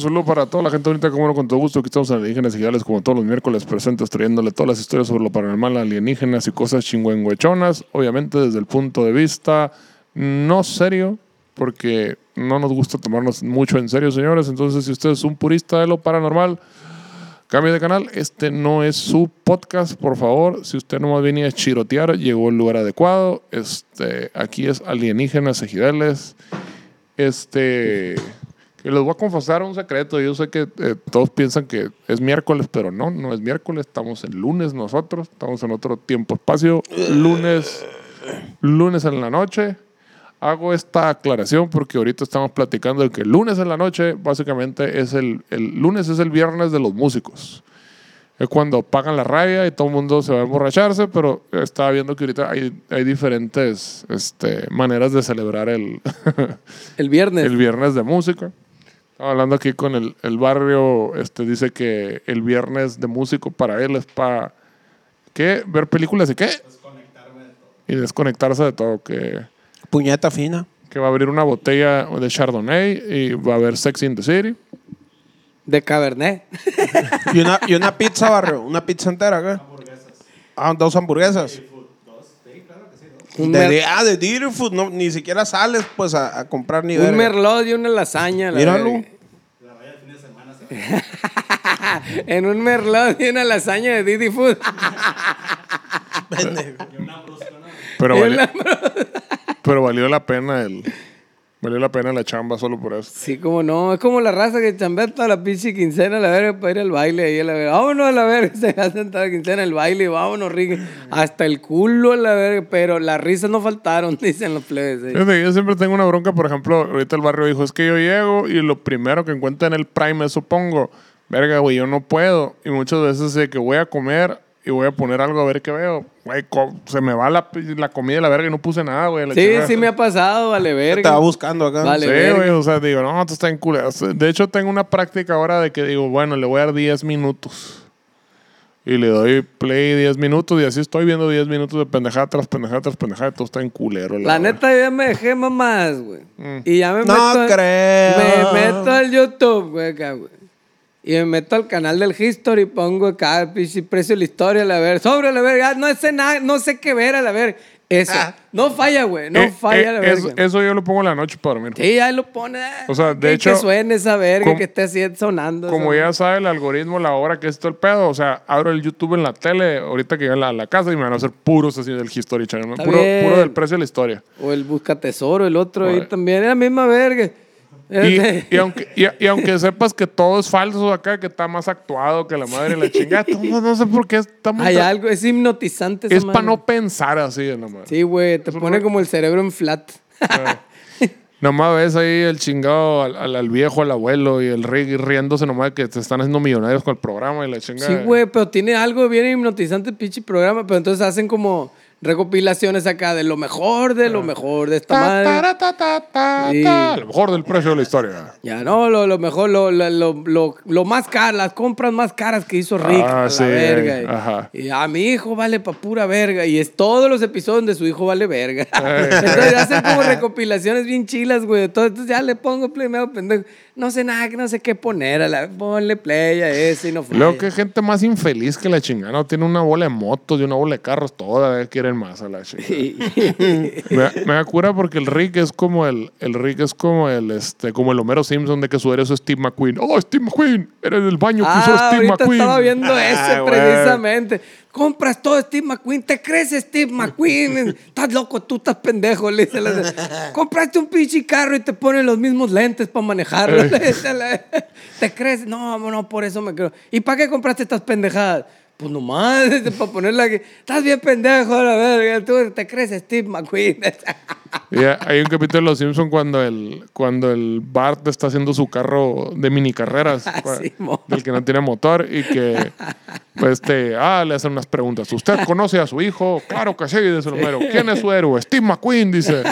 Saludo para toda la gente bonita, como no, con todo gusto. Aquí estamos en Alienígenas Ejidales, como todos los miércoles presentes, trayéndole todas las historias sobre lo paranormal, alienígenas y cosas chingüengüechonas. Obviamente, desde el punto de vista no serio, porque no nos gusta tomarnos mucho en serio, señores. Entonces, si usted es un purista de lo paranormal, cambie de canal. Este no es su podcast, por favor. Si usted no venía a chirotear, llegó al lugar adecuado. Este, aquí es Alienígenas Ejidales. Este. Que les voy a confesar un secreto. Yo sé que eh, todos piensan que es miércoles, pero no, no es miércoles. Estamos en lunes nosotros. Estamos en otro tiempo-espacio. Lunes, lunes en la noche. Hago esta aclaración porque ahorita estamos platicando de que el lunes en la noche básicamente es el, el lunes es el viernes de los músicos. Es cuando pagan la rabia y todo el mundo se va a emborracharse, pero estaba viendo que ahorita hay, hay diferentes este, maneras de celebrar el, El viernes. el viernes de música. Hablando aquí con el, el barrio, este dice que el viernes de músico para él es para ¿qué? ver películas y qué? Y desconectarse de todo, que, Puñeta fina. que va a abrir una botella de Chardonnay y va a haber Sex in the City. De Cabernet. Y una, y una pizza, barrio. Una pizza entera, ¿qué? Ah, dos hamburguesas. Un, De, de- ah, de Dirty Food. No, ni siquiera sales, pues, a, a comprar ni un verga. merlot y una lasaña. la Míralo. verga. en un merlot y una lasaña de Didi Food. Pero, Y vali- una- pero valió la pena el valió la pena la chamba solo por eso. Sí, como no. Es como la raza que chambea toda la pinche quincena a la verga para ir al baile ahí a la verga. Vámonos a la verga. Se hacen toda la quincena el baile. Vámonos, Ricky. Hasta el culo a la verga. Pero las risas no faltaron, dicen los plebes. ahí. Fíjate, yo siempre tengo una bronca, por ejemplo, ahorita el barrio dijo, es que yo llego y lo primero que encuentro en el Prime supongo, verga, güey, yo no puedo. Y muchas veces de que voy a comer y voy a poner algo a ver qué veo, güey, se me va la, la comida y la verga y no puse nada, güey. Sí, chingada. sí me ha pasado, vale verga. Estaba buscando acá. Vale. Sí, verga. güey, o sea, digo, no, tú estás en culero. De hecho, tengo una práctica ahora de que digo, bueno, le voy a dar 10 minutos. Y le doy play 10 minutos y así estoy viendo 10 minutos de pendejada tras pendejada tras pendejada y todo está en culero. La neta, yo ya me dejé mamás, güey. Y ya me No meto. creo. Me meto al YouTube, güey, acá, güey. Y me meto al canal del History, pongo acá, pinche precio de la historia, a la ver. Sobre la verga, no sé nada, no sé qué ver, a la ver. Eso. No falla, güey, no Eh, falla eh, la verga. eso, eso yo lo pongo en la noche para dormir. Sí, ahí lo pone. O sea, de que, hecho, Que suene esa verga, com- que esté así sonando. Como ya sabe el algoritmo, la hora que es todo el pedo, o sea, abro el YouTube en la tele, ahorita que llegue a la, la casa y me van a hacer puros así del History Channel, puro, puro del precio de la historia. O el Busca Tesoro, el otro ahí también. Es la misma verga. Y, y aunque, y, y aunque sepas que todo es falso acá, que está más actuado que la madre y la chingada, no, no sé por qué está muy- Hay algo, es hipnotizante esa Es para madre. no pensar así, nomás. Sí, güey, te pone como el cerebro en flat. Nomás ves ahí el chingado al, al- al viejo, al abuelo y el ri- riéndose nomás que te están haciendo millonarios con el programa y la chingada. Sí, güey, pero tiene algo bien hipnotizante el pinche programa, pero entonces hacen como recopilaciones acá de lo mejor, de lo mejor de esta Ta, madre. Sí. lo mejor del precio de la historia. Ya, no, lo, lo mejor, lo, lo, lo, lo- lo más caro, las compras más caras que hizo Rick, Ah, a la sí, verga. Y- ajá. Y a mi hijo vale pa' pura verga. Y es todos los episodios donde su hijo vale verga. Entonces hacen como recopilaciones bien chilas, güey. Entonces ya le pongo play, me hago pendejo. No sé nada, no sé qué poner. A la, ponle play a ese y no falla. Luego que gente más infeliz que la chingada. No tiene una bola de motos y una bola de carros. Todas quieren más a la chingada. me, da- me da cura porque el Rick es como el, el Rick es como el este como el Homero Simpson de que su héroe es Steve McQueen. Oh, Steve McQueen, eres del baño que usó Ah, Steve ahorita McQueen. estaba viendo ese Ah, güey. precisamente. Compras todo Steve McQueen, te crees Steve McQueen. estás loco, tú estás pendejo. Le dice la- Compraste un pinche carro y te ponen los mismos lentes para manejarlo. la- te crees, no, no, por eso me creo. ¿Y para qué compraste estas pendejadas? Pues nomás, para ponerla que. Estás bien pendejo, a la verga. Tú te crees Steve McQueen. Hay un capítulo de Los Simpsons cuando el, cuando el Bart está haciendo su carro de mini carreras, Ah, sí, del que no tiene motor, y que pues este, ah, le hacen unas preguntas. ¿Usted conoce a su hijo? Claro que sí, dice Homero. ¿Quién es su héroe? Steve McQueen, dice.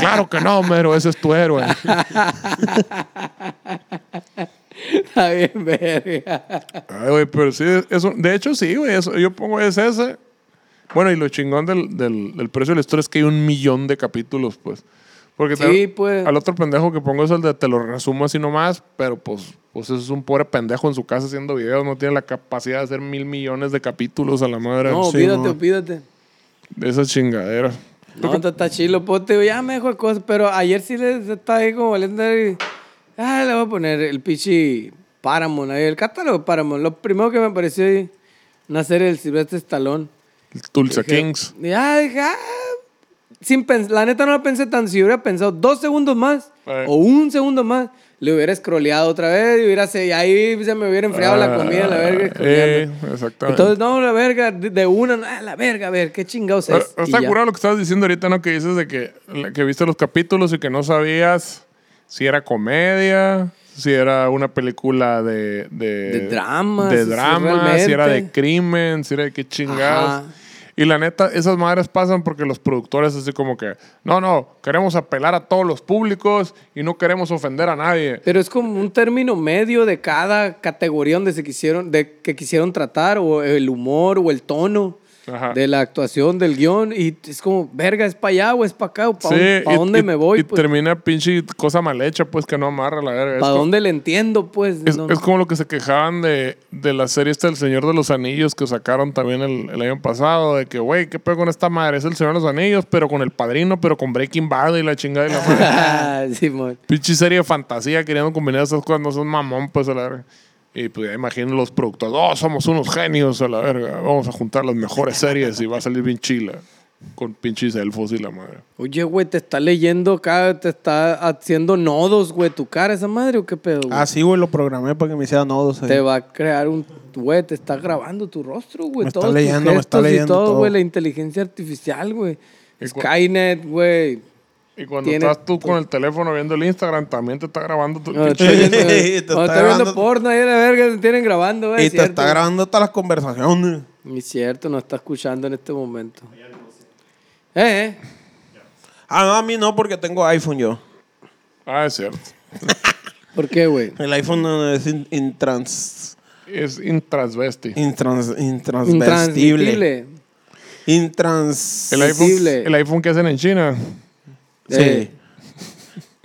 claro que no, Homero, ese es tu héroe. Está bien, verga. Ay, güey, pero sí, eso, de hecho sí, güey, eso, yo pongo es ese. Bueno, y lo chingón del, del, del precio de la historia es que hay un millón de capítulos, pues. Porque te- Sí, pues. al otro pendejo que pongo es el de te lo resumo así nomás, pero pues, pues eso es un pobre pendejo en su casa haciendo videos, no tiene la capacidad de hacer mil millones de capítulos a la madre No, Sí, olvídate, olvídate. de esas chingaderas. No, está, chilo, pues, te digo, ya me dejo de cosas, pero ayer sí le está ahí como valiendo y... Ah, le voy a poner el pichi Paramount, ahí, el catálogo de Paramount. Lo primero que me apareció ahí, una serie del Silvestre Stallone. El Tulsa Dije- Kings. Ya, dije, ah, sin la neta no la pensé tan, si hubiera pensado dos segundos más Eh. o un segundo más, le hubiera scrolleado otra vez y hubiera y ahí se me hubiera enfriado la comida, la verga. Eh, exactamente. Entonces, no, la verga, de, una, ah, la verga, a ver, qué chingados es. Está curado lo que estabas diciendo ahorita, ¿no? Que dices de que, que viste los capítulos y que no sabías si era comedia, si era una película de... De, De drama, De si drama, si era de crimen, si era de qué chingados. Ajá. Y la neta, esas madres pasan porque los productores así como que, no, no, queremos apelar a todos los públicos y no queremos ofender a nadie. Pero es como un término medio de cada categoría donde se quisieron, de que quisieron tratar, o el humor, o el tono Ajá. de la actuación, del guion, y es como, verga, ¿es para allá o es para acá? ¿O para Sí, y- dónde y- me voy? Y pues? termina pinche cosa mal hecha, pues que no amarra la verga. ¿Para dónde le entiendo? Pues Es, no, es como lo que se quejaban de, de la serie esta El Señor de los Anillos que sacaron también el, el año pasado. De que, güey, ¿qué pedo con esta madre? Es El Señor de los Anillos, pero con El Padrino, pero con Breaking Bad y la chingada y la madre. Simón. Pinche serie de fantasía queriendo combinar esas cosas. No son mamón, pues, a la verga. Y pues ya imagino los productores. Oh, somos unos genios a la verga. Vamos a juntar las mejores series y va a salir bien chila. Con pinches elfos y la madre. Oye, güey, te está leyendo acá, te está haciendo nodos, güey, tu cara, esa madre, ¿o qué pedo? güey? Ah, sí, güey, lo programé para que me hiciera nodos ahí. Te va a crear un. Güey, te está grabando tu rostro, güey. Me está todos tus leyendo, me está gestos y leyendo todo, todo. güey. La inteligencia artificial, güey. Skynet, güey. Y cuando Tiene- estás tú con el teléfono viendo el Instagram, también te está grabando tu No, pinche- estoy viendo, Te cuando está estoy viendo porno ahí la verga, te tienen grabando, güey. y es te cierto. está grabando todas las conversaciones. Y cierto, no está escuchando en este momento. Eh, eh. Ah, no, a mí no, porque tengo iPhone yo. Ah, es cierto. ¿Por qué, güey? El iPhone no es in- intrans, Es intransvesti. intrans, intransvestible. Intransmitible. Intrans... El iPhone, el iPhone que hacen en China. Sí. Eh.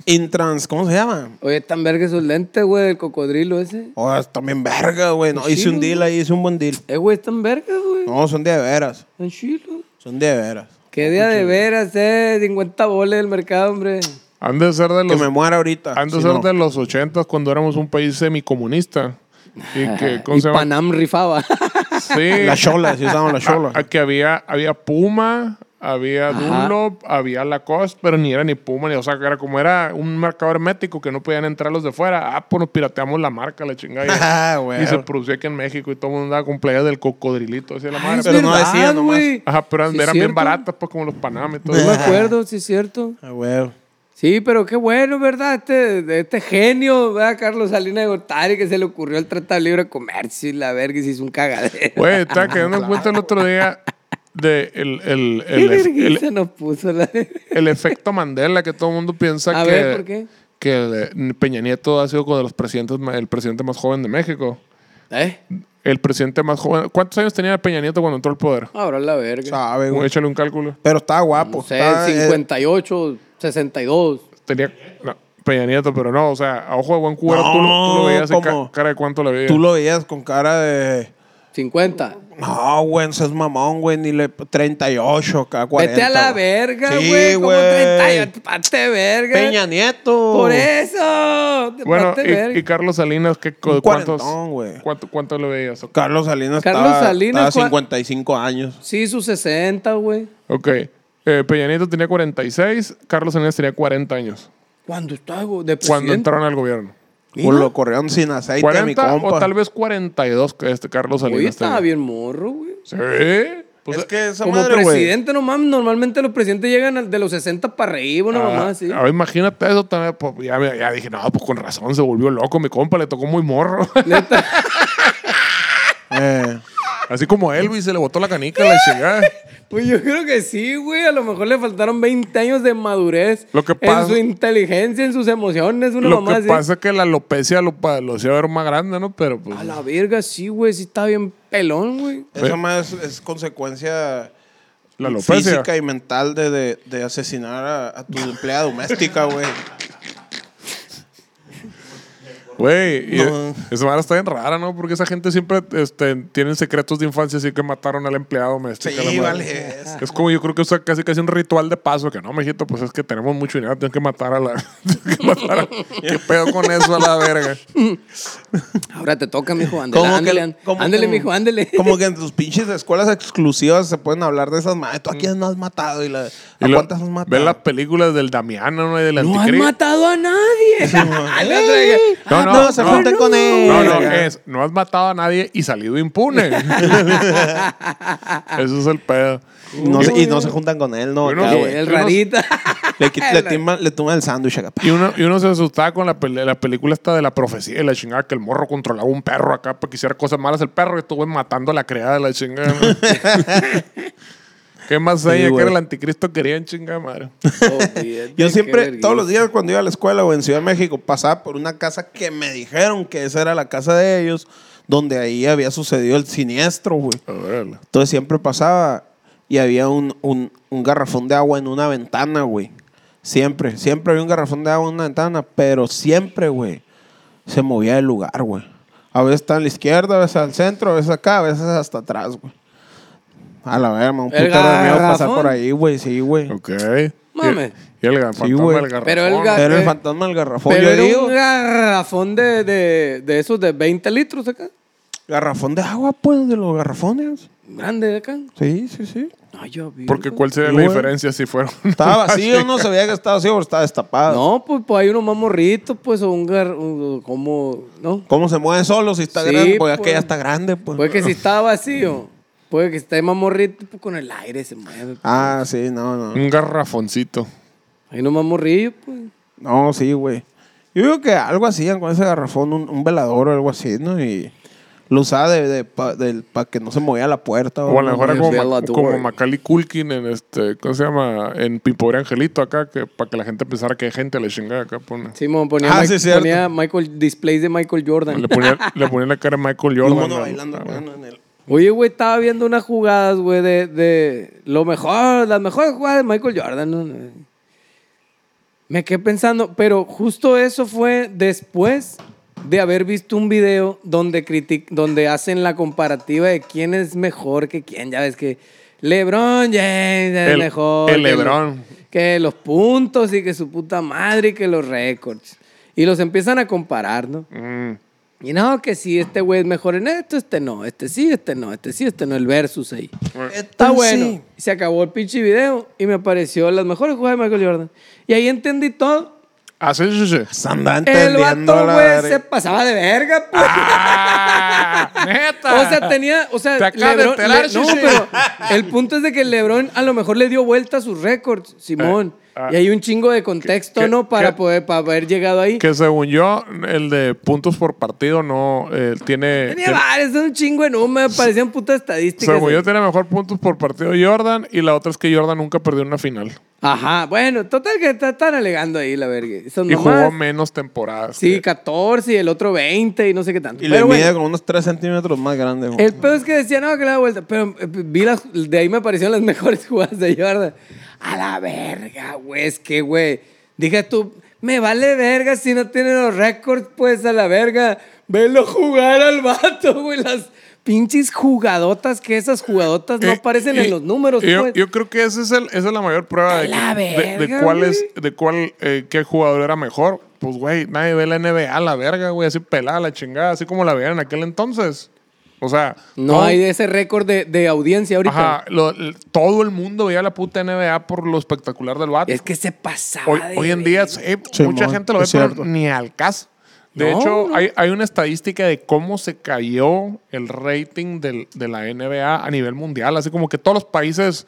Intrans... ¿Cómo se llama? Oye, tan verga esos lentes, güey, el cocodrilo ese. Oh, es también verga, güey. No, hice Sí, un deal ahí, hice un buen deal. Eh, güey, están vergas, güey. No, son de veras. Están chilos. Son de veras. Qué día de veras, eh. 50 boles del mercado, hombre. Han de ser de Que los, me muera ahorita. han de si ser no. de los 80 cuando éramos un país semicomunista. Y que, ¿cómo Y se llama? Panam rifaba. Sí. La chola, si usaban la chola. A- a que había, había Puma, había Dunlop, había Lacoste, pero ni era ni Puma, ni, o sea, que era como era un mercado hermético que no podían entrar los de fuera. Ah, pues nos pirateamos la marca, la chingada. Ah, y, se producía aquí en México y todo el mundo andaba con playas del cocodrilito, decía la Ah, madre. pero no verdad, decía nomás. güey. Ajá, pero Sí, eran bien baratas, pues como los Panam y todo. No me acuerdo, sí es cierto. Ah, güey. Sí, pero qué bueno, ¿verdad? Este, este genio, ¿verdad? Carlos Salinas de Gortari, que se le ocurrió el Tratado de Libre Comercio y la verga y se hizo un cagadero. Güey, estaba quedando en cuenta el otro día de el, el, Qué el, el, vergüenza nos puso la... el efecto Mandela que todo el mundo piensa A que, ver, ¿por qué? que eh, Peña Nieto ha sido uno de los presidentes, el presidente más joven de México. ¿Eh? El presidente más joven. ¿Cuántos años tenía Peña Nieto cuando entró al poder? Ahora la verga. Sabe, güey. Échale un cálculo. Pero está guapo. O sea, está, eh, 58, 62. Tenía. no, Peña Nieto, pero no, o sea, a ojo de buen cubero, tú, lo- tú lo No, veías en ca- como- cara de cuánto le veías. tú lo veías con cara de... 50. No, güey, ese es mamón, güey. Ni le... 38, cada 40. Vete a la verga, Sí, güey. como güey. 38. Pate verga. Peña Nieto. Por eso. Bueno, y, verga. y Carlos Salinas, ¿qué, cu- ¿cuántos, cuánto, cuánto le veías? Carlos Salinas Carlos estaba, Salinas, estaba ¿cuál- 55 años. Sí, sus 60, güey. Ok. Eh, Peña Nieto tenía 46, Carlos Salinas tenía 40 años ¿Cuándo güey? De cuando presidente. entraron al gobierno. O lo corrieron sin aceite, mi 40 compa. o tal vez 42 que este Carlos Salinas. Oye, estaba tenía. bien morro, güey. Sí. Pues, es que esa Como madre, presidente, no mames, normalmente los presidentes llegan de los 60 para arriba, una ah, mamá así. ahora imagínate eso también. pues, ya, ya dije, no, pues con razón se volvió loco. Mi compa le tocó muy morro. Neta. Eh, Así como Elvis se le botó la canica a la chingada. Pues yo creo que sí, güey. A lo mejor le faltaron 20 años de madurez. Lo que En pasa- su inteligencia, en sus emociones, una Lo mamá que así. pasa es que la alopecia lo, pa- lo hacía ver más grande, ¿no? Pero pues. A la verga, sí, güey. Sí está bien pelón, güey. esa madre es, es consecuencia La alopecia. física y mental de, de, de asesinar a, a tu empleada doméstica, güey. Güey, y No. esa madre está bien rara, ¿no? Porque esa gente siempre este, tienen secretos de infancia, así que mataron al empleado doméstico. Sí, la vale. Es- como yo creo que es casi casi un ritual de paso, que no, mijito, pues es que tenemos mucho dinero, tengo que matar a la. que matar a- ¿Qué pedo con eso a la verga? Ahora te toca, mijo. Ándele, Como ándele, que, ándele, como- mijo, ándele. Como que en tus pinches escuelas exclusivas se pueden hablar de esas madres. Tú a quién no has matado y la, Y ¿a lo- cuántas has matado. Ven las películas del Damiano ¿no? y del No han matado a nadie. No, no, no, se no. junten con él. No, no, es, no has matado a nadie y salido impune. Eso es el pedo. No se- y no se juntan con él, no. Acá. El rarita. Le, le, tumban el sándwich acá. Y uno, y uno se asustaba con la, pele- la película esta de la profecía y la chingada que el morro controlaba un perro acá para que hiciera cosas malas el perro y estuvo matando a la criada de la chingada. ¿Qué más ella que era el anticristo querían chingada madre? Yo siempre, todos los días cuando iba a la escuela o en Ciudad de México, pasaba por una casa que me dijeron que esa era la casa de ellos, donde ahí había sucedido el siniestro, güey. Entonces siempre pasaba y había un, un- un garrafón de agua en una ventana, güey. Siempre, siempre había un garrafón de agua en una ventana, pero siempre, güey, se movía del lugar, güey. A veces está a la izquierda, a veces al centro, a veces acá, a veces hasta atrás, güey. A la verga, un ¿El putero de miedo pasar por ahí, güey, sí, güey. Ok. Mames. Y, y el fantasma güey. del garrafón. Pero el ga- Era el eh, fantasma del garrafón. Pero Yo era digo, un garrafón de, de, de esos de 20 litros acá. garrafón de agua, pues, de los garrafones. Grande de acá. Sí, sí, sí. Ay, yo vi, Porque. ¿cuál sería Sí, la diferencia si fuera un- Estaba vacío, no sabía que estaba vacío, pero estaba destapado. No, pues, pues hay unos más morritos, pues, o un gar... un- como... ¿No? ¿Cómo se mueve solo si está Sí, grande? Porque pues. que ya está grande, pues. Puede que si está vacío, puede que esté más morrito, pues con el aire se mueve. Ah, sí, no, no. un garrafoncito? Hay unos más morrillos, pues. No, sí, güey. Yo digo que algo hacían con ese garrafón, un, un velador o algo así, ¿no? Y lo usaba de, de, para que no se movía la puerta. O a lo mejor era como, Macaulay Culkin en este, ¿cómo se llama? En Pipobre Angelito acá, que para que la gente pensara que hay gente le chingada acá. Pone. Simón ponía, Ah, Mike- sí, cierto. ponía Michael, displays de Michael Jordan. Le ponía, le ponía la cara a Michael Jordan. mono ¿no? bailando, Ah, bueno, en el- Oye, güey, estaba viendo unas jugadas, güey, de, de lo mejor, las mejores jugadas de Michael Jordan. Me quedé pensando, pero justo eso fue después de haber visto un video donde, critic donde hacen la comparativa de quién es mejor que quién. Ya ves que LeBron James es El- mejor. el que LeBron. lo- que los puntos y que su puta madre y que los récords. Y los empiezan a comparar, ¿no? Mm. Y no, que si este güey es mejor en esto, este no, este sí, este no, este sí, este no, el versus ahí. Está bueno. Sí. Se acabó el pinche video y me apareció las mejores jugadas de Michael Jordan. Y ahí entendí todo. Ah, sí, sí, sí. Se anda El vato, güey, se pasaba de verga, pues. ¡Ah! ¡Neta! O sea, tenía, o sea, Te de Lebron- enterar, Le- no, Shishi. pero el punto es de que LeBron a lo mejor le dio vuelta a sus récords, Simón. Eh, ah. y hay un chingo de contexto, ¿Qué- ¿no? Para qué- poder, para haber llegado ahí. Que según yo, el de puntos por partido no eh, tiene. Tenía tiene- varios, un chingo de números, parecían putas estadísticas. según yo, tiene mejor puntos por partido Jordan. Y la otra es que Jordan nunca perdió una final. Ajá, bueno, total que te están alegando ahí la verga. Son Y jugó menos temporadas. Sí, que- 14 y el otro 20 y no sé qué tanto. Y le Pero mide bueno, como unos 3 centímetros más grande. güey. el pedo es que decía, no, que le da vuelta. Pero eh, vi las, de ahí me aparecieron las mejores jugadas de Jordan. A la verga, güey, es que, güey. Dije tú, me vale verga si no tiene los récords, pues a la verga. Velo jugar al vato, güey. Las pinches jugadotas que esas jugadotas no Eh, aparecen y- en los números, yo, pues. yo creo que ese es el, esa es la mayor prueba de, la que- de- de verga, cuál es, de cuál, eh, qué jugador era mejor. Pues, güey, nadie ve la NBA a la verga, güey, así pelada la chingada, así como la veían en aquel entonces. O sea, no todo- hay ese récord de, de audiencia ahorita. Ajá, lo- todo el mundo veía la puta NBA por lo espectacular del vato. Es que se pasaba. hoy, de hoy en día, sí, Sí, mucha gente lo ve, pero ni al caso. De No, hecho, no. Hay, hay una estadística de cómo se cayó el rating del- de la NBA a nivel mundial. Así como que todos los países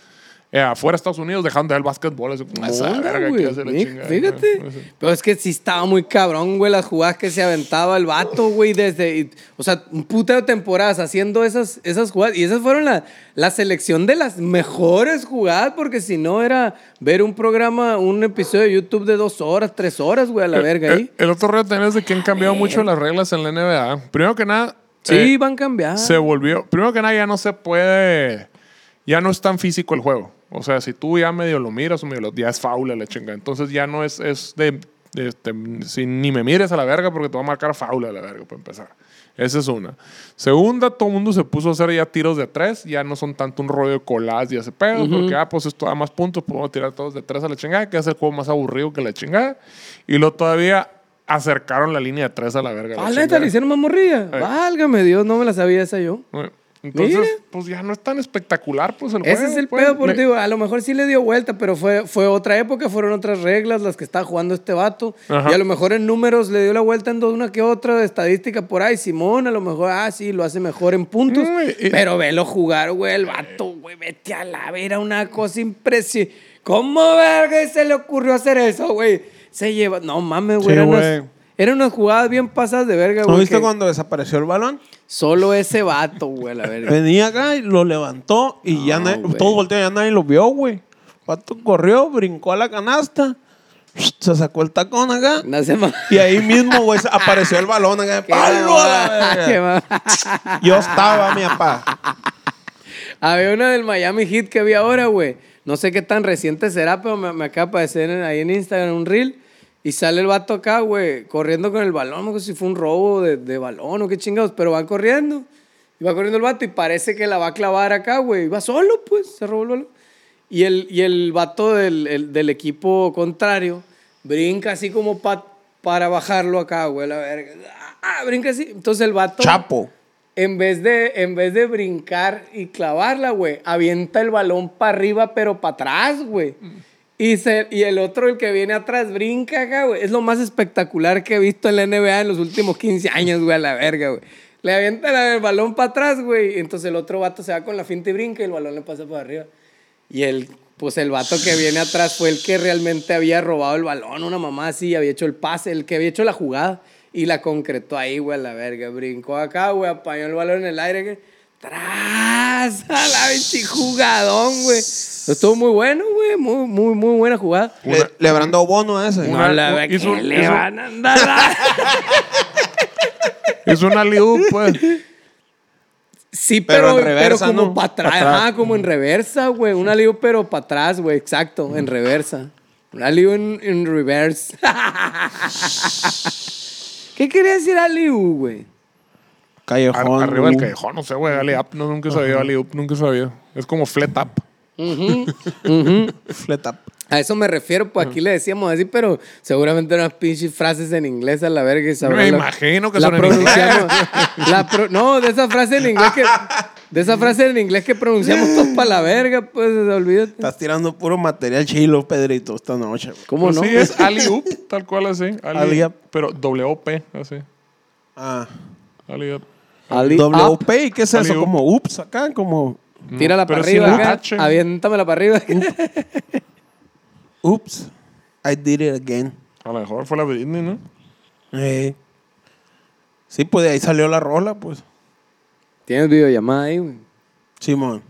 eh, afuera de Estados Unidos dejaron de ver el básquetbol. Así como, esa Onda, verga, hace la chingada". Fíjate. No. Pero es que sí estaba muy cabrón, güey, las jugadas que se aventaba el vato, güey, desde. O sea, un putero de temporadas haciendo esas, esas jugadas. Y esas fueron la, la selección de las mejores jugadas, porque si no era ver un programa, un episodio de YouTube de dos horas, tres horas, güey, a la verga El, ahí. el otro reto también es de que han cambiado mucho las reglas en la NBA. Primero que nada, Sí, eh, van a cambiar. se volvió. Primero que nada, ya no se puede. Ya no es tan físico el juego. O sea, si tú ya medio lo miras o medio lo. Ya es faula la chinga. Entonces ya no es, es de. este, si ni me mires a la verga porque te va a marcar faula a la verga para empezar. Esa es una. Segunda, todo el mundo se puso a hacer ya tiros de tres. Ya no son tanto un rollo de colas y ese pedo. Porque, ah, pues esto da más puntos. Podemos tirar todos de tres a la chingada. Que es el juego más aburrido que la chingada. Y luego todavía acercaron la línea de tres a la verga. Ah, neta, chingada. le hicieron más morrilla. Eh. Válgame Dios, no me la sabía esa yo. Bueno, Entonces, Mira. pues ya no es tan espectacular, pues el Ese juego. es el pues. pedo, porque Me- digo, a lo mejor sí le dio vuelta, pero fue, fue otra época, fueron otras reglas las que estaba jugando este vato. Ajá. Y a lo mejor en números le dio la vuelta en dos, una que otra estadística por ahí. Simón, a lo mejor, ah, sí, lo hace mejor en puntos. Y- pero velo jugar, güey, el vato, güey, vete a la vera, una cosa impresionante. ¿Cómo verga se le ocurrió hacer eso, güey? Se lleva, no mames, güey. Sí, eran, unas, jugadas bien pasadas de verga, ¿No güey. viste que cuando desapareció el balón? Solo ese vato, güey, la verga. Venía acá y lo levantó y ya No, na- güey. todos voltearon, ya nadie lo vio, güey. El Vato corrió, brincó a la canasta, se sacó el tacón acá. No se Y ahí mismo, güey, apareció el balón acá. ¡Palo. Yo estaba, mi papá. Había una del Miami Heat que vi ahora, güey. No sé qué tan reciente será, pero me, me acaba de aparecer ahí en Instagram un reel. Y sale el vato acá, güey, corriendo con el balón. No sé si fue un robo de, de balón o qué chingados, pero van corriendo. Y va corriendo el vato y parece que la va a clavar acá, güey. Y va solo, pues, se robó el balón. Y el, y el vato del, el- del equipo contrario brinca así como pa- para bajarlo acá, güey, la verga. Ah, brinca así. Entonces el vato Chapo. en vez de, en vez de brincar y clavarla, güey, avienta el balón para arriba, pero para atrás, güey. Y, se, y el otro, el que viene atrás, brinca acá, güey. Es lo más espectacular que he visto en la NBA en los últimos 15 años, güey, a la verga, güey. Le avienta el balón para atrás, güey. Entonces el otro vato se va con la finta y brinca y el balón le pasa por arriba. Y el, pues el vato que viene atrás fue el que realmente había robado el balón, una mamá así, había hecho el pase, el que había hecho la jugada y la concretó ahí, güey, a la verga. Brincó acá, güey, apañó el balón en el aire, que ¡Tras! A la jugadón, güey. Estuvo muy bueno, güey, muy, muy, muy buena jugada. Le, le habrán dado bono a ese. Una- no la ve hizo- que le hizo- van a andar. a- Es una liu, pues. Sí, Pero pero, en reversa, pero como ¿no? para atrás, Pa' atrás. ajá, como en reversa, güey. Una lío, pero para atrás, güey, exacto, en reversa. Una lío en, en reverse. ¿Qué quería decir Aliu, güey? Ar- Callejón. arriba del uh. callejón, no sé, güey. Alley up, no, nunca sabía. Alley up, nunca sabía. Es como flat up. Flat up. A eso me refiero, pues aquí le decíamos así, pero seguramente unas pinches frases en inglés a la verga y sabrá Me la- imagino que la son en. La pro- no, de esa frase en inglés que de esa frase en inglés que pronunciamos todos para la verga, pues olvídate. Estás tirando puro material chilo, Pedrito, esta noche. güey. ¿Cómo Pues no? Sí, es alley up, tal cual así. Alley up. Pero W-P, así. Ah. Alley up. Ali- up. WP, ¿y qué es eso? Como ups acá, como Tírala pero para arriba, la acá. H. aviéntamela para arriba. ups. I did it again. A lo mejor fue la Britney, ¿no? Eh. Sí, pues de ahí salió la rola, pues. Tienes videollamada ahí, güey. Simón.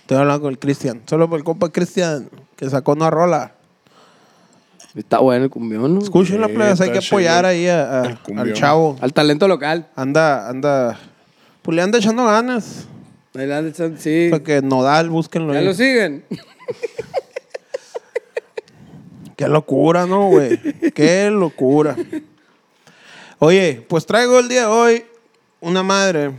Estoy hablando con el Cristian. Solo por el compa Cristian, que sacó una rola. Está bueno el cumbión, ¿no? Escuchen la plebes, hay que apoyar chido. ahí a- a- El cumbión. al chavo. Al talento local. Anda, anda. Pues le anda echando ganas. Adelante, sí. Porque Nodal, búsquenlo Ya ahí. lo siguen. Qué locura, ¿no, güey? Qué locura. Oye, pues traigo el día de hoy una madre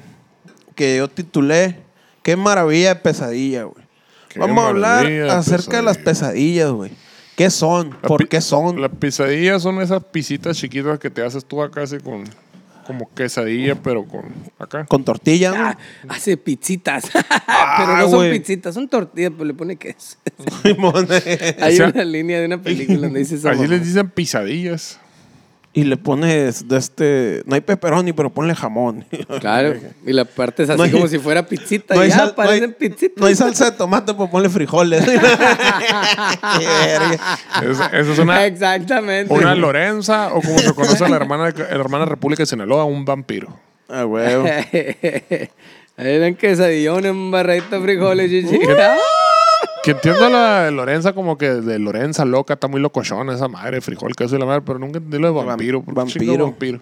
que yo titulé Qué maravilla de pesadilla, güey. Qué Vamos a hablar maravilla de acerca de las pesadillas, güey. ¿Qué son? La ¿Por qué son? Las pesadillas son esas pisitas chiquitas que te haces tú acá así con... Como quesadilla, pero con... Acá. Con tortilla, ¿no? Ah, hace pizzitas. pero no son pizzitas, son tortillas, pero le pone queso. Hay O sea- una línea de una película donde dice Allí mamá. les dicen pisadillas. Y le pones de este. No hay pepperoni, pero ponle jamón. Claro. Y la parte es así No hay- como si fuera pizzita. No hay, ya sal- no hay- parecen pizzitas. no hay salsa de tomate, pues ponle frijoles. Es- Esa es una, Exactamente. una Lorenza, o como se conoce a la hermana, de- la hermana República de Sinaloa, un vampiro. Ah, huevo. Ahí eran quesadillones, un barrito de frijoles, chichi. Que entiendo la de Lorenza como que de Lorenza loca, está muy locochona esa madre, frijol, queso y la madre, pero nunca entendí lo de vampiro. ¿por qué vampiro. vampiro.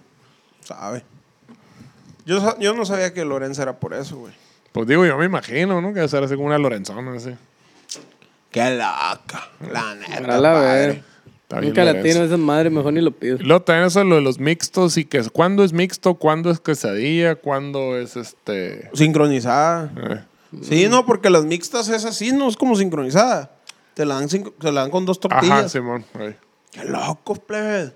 ¿Sabe? Yo, yo no sabía que Lorenza era por eso, güey. Pues digo, yo me imagino, ¿no? Que debe ser así como una Lorenzona, así. Qué loca. La neta. La ver. Nunca Lorenza. latino esa madre, mejor ni lo pido. Luego también eso de lo de los mixtos y que es- cuándo es mixto, cuándo es quesadilla, cuándo es este... Sincronizada. eh, Sí, no, porque las mixtas es así, no es como sincronizada. Te la dan, te la dan con dos Ajá, tortillas. Simón. ahí. Qué loco, plebe.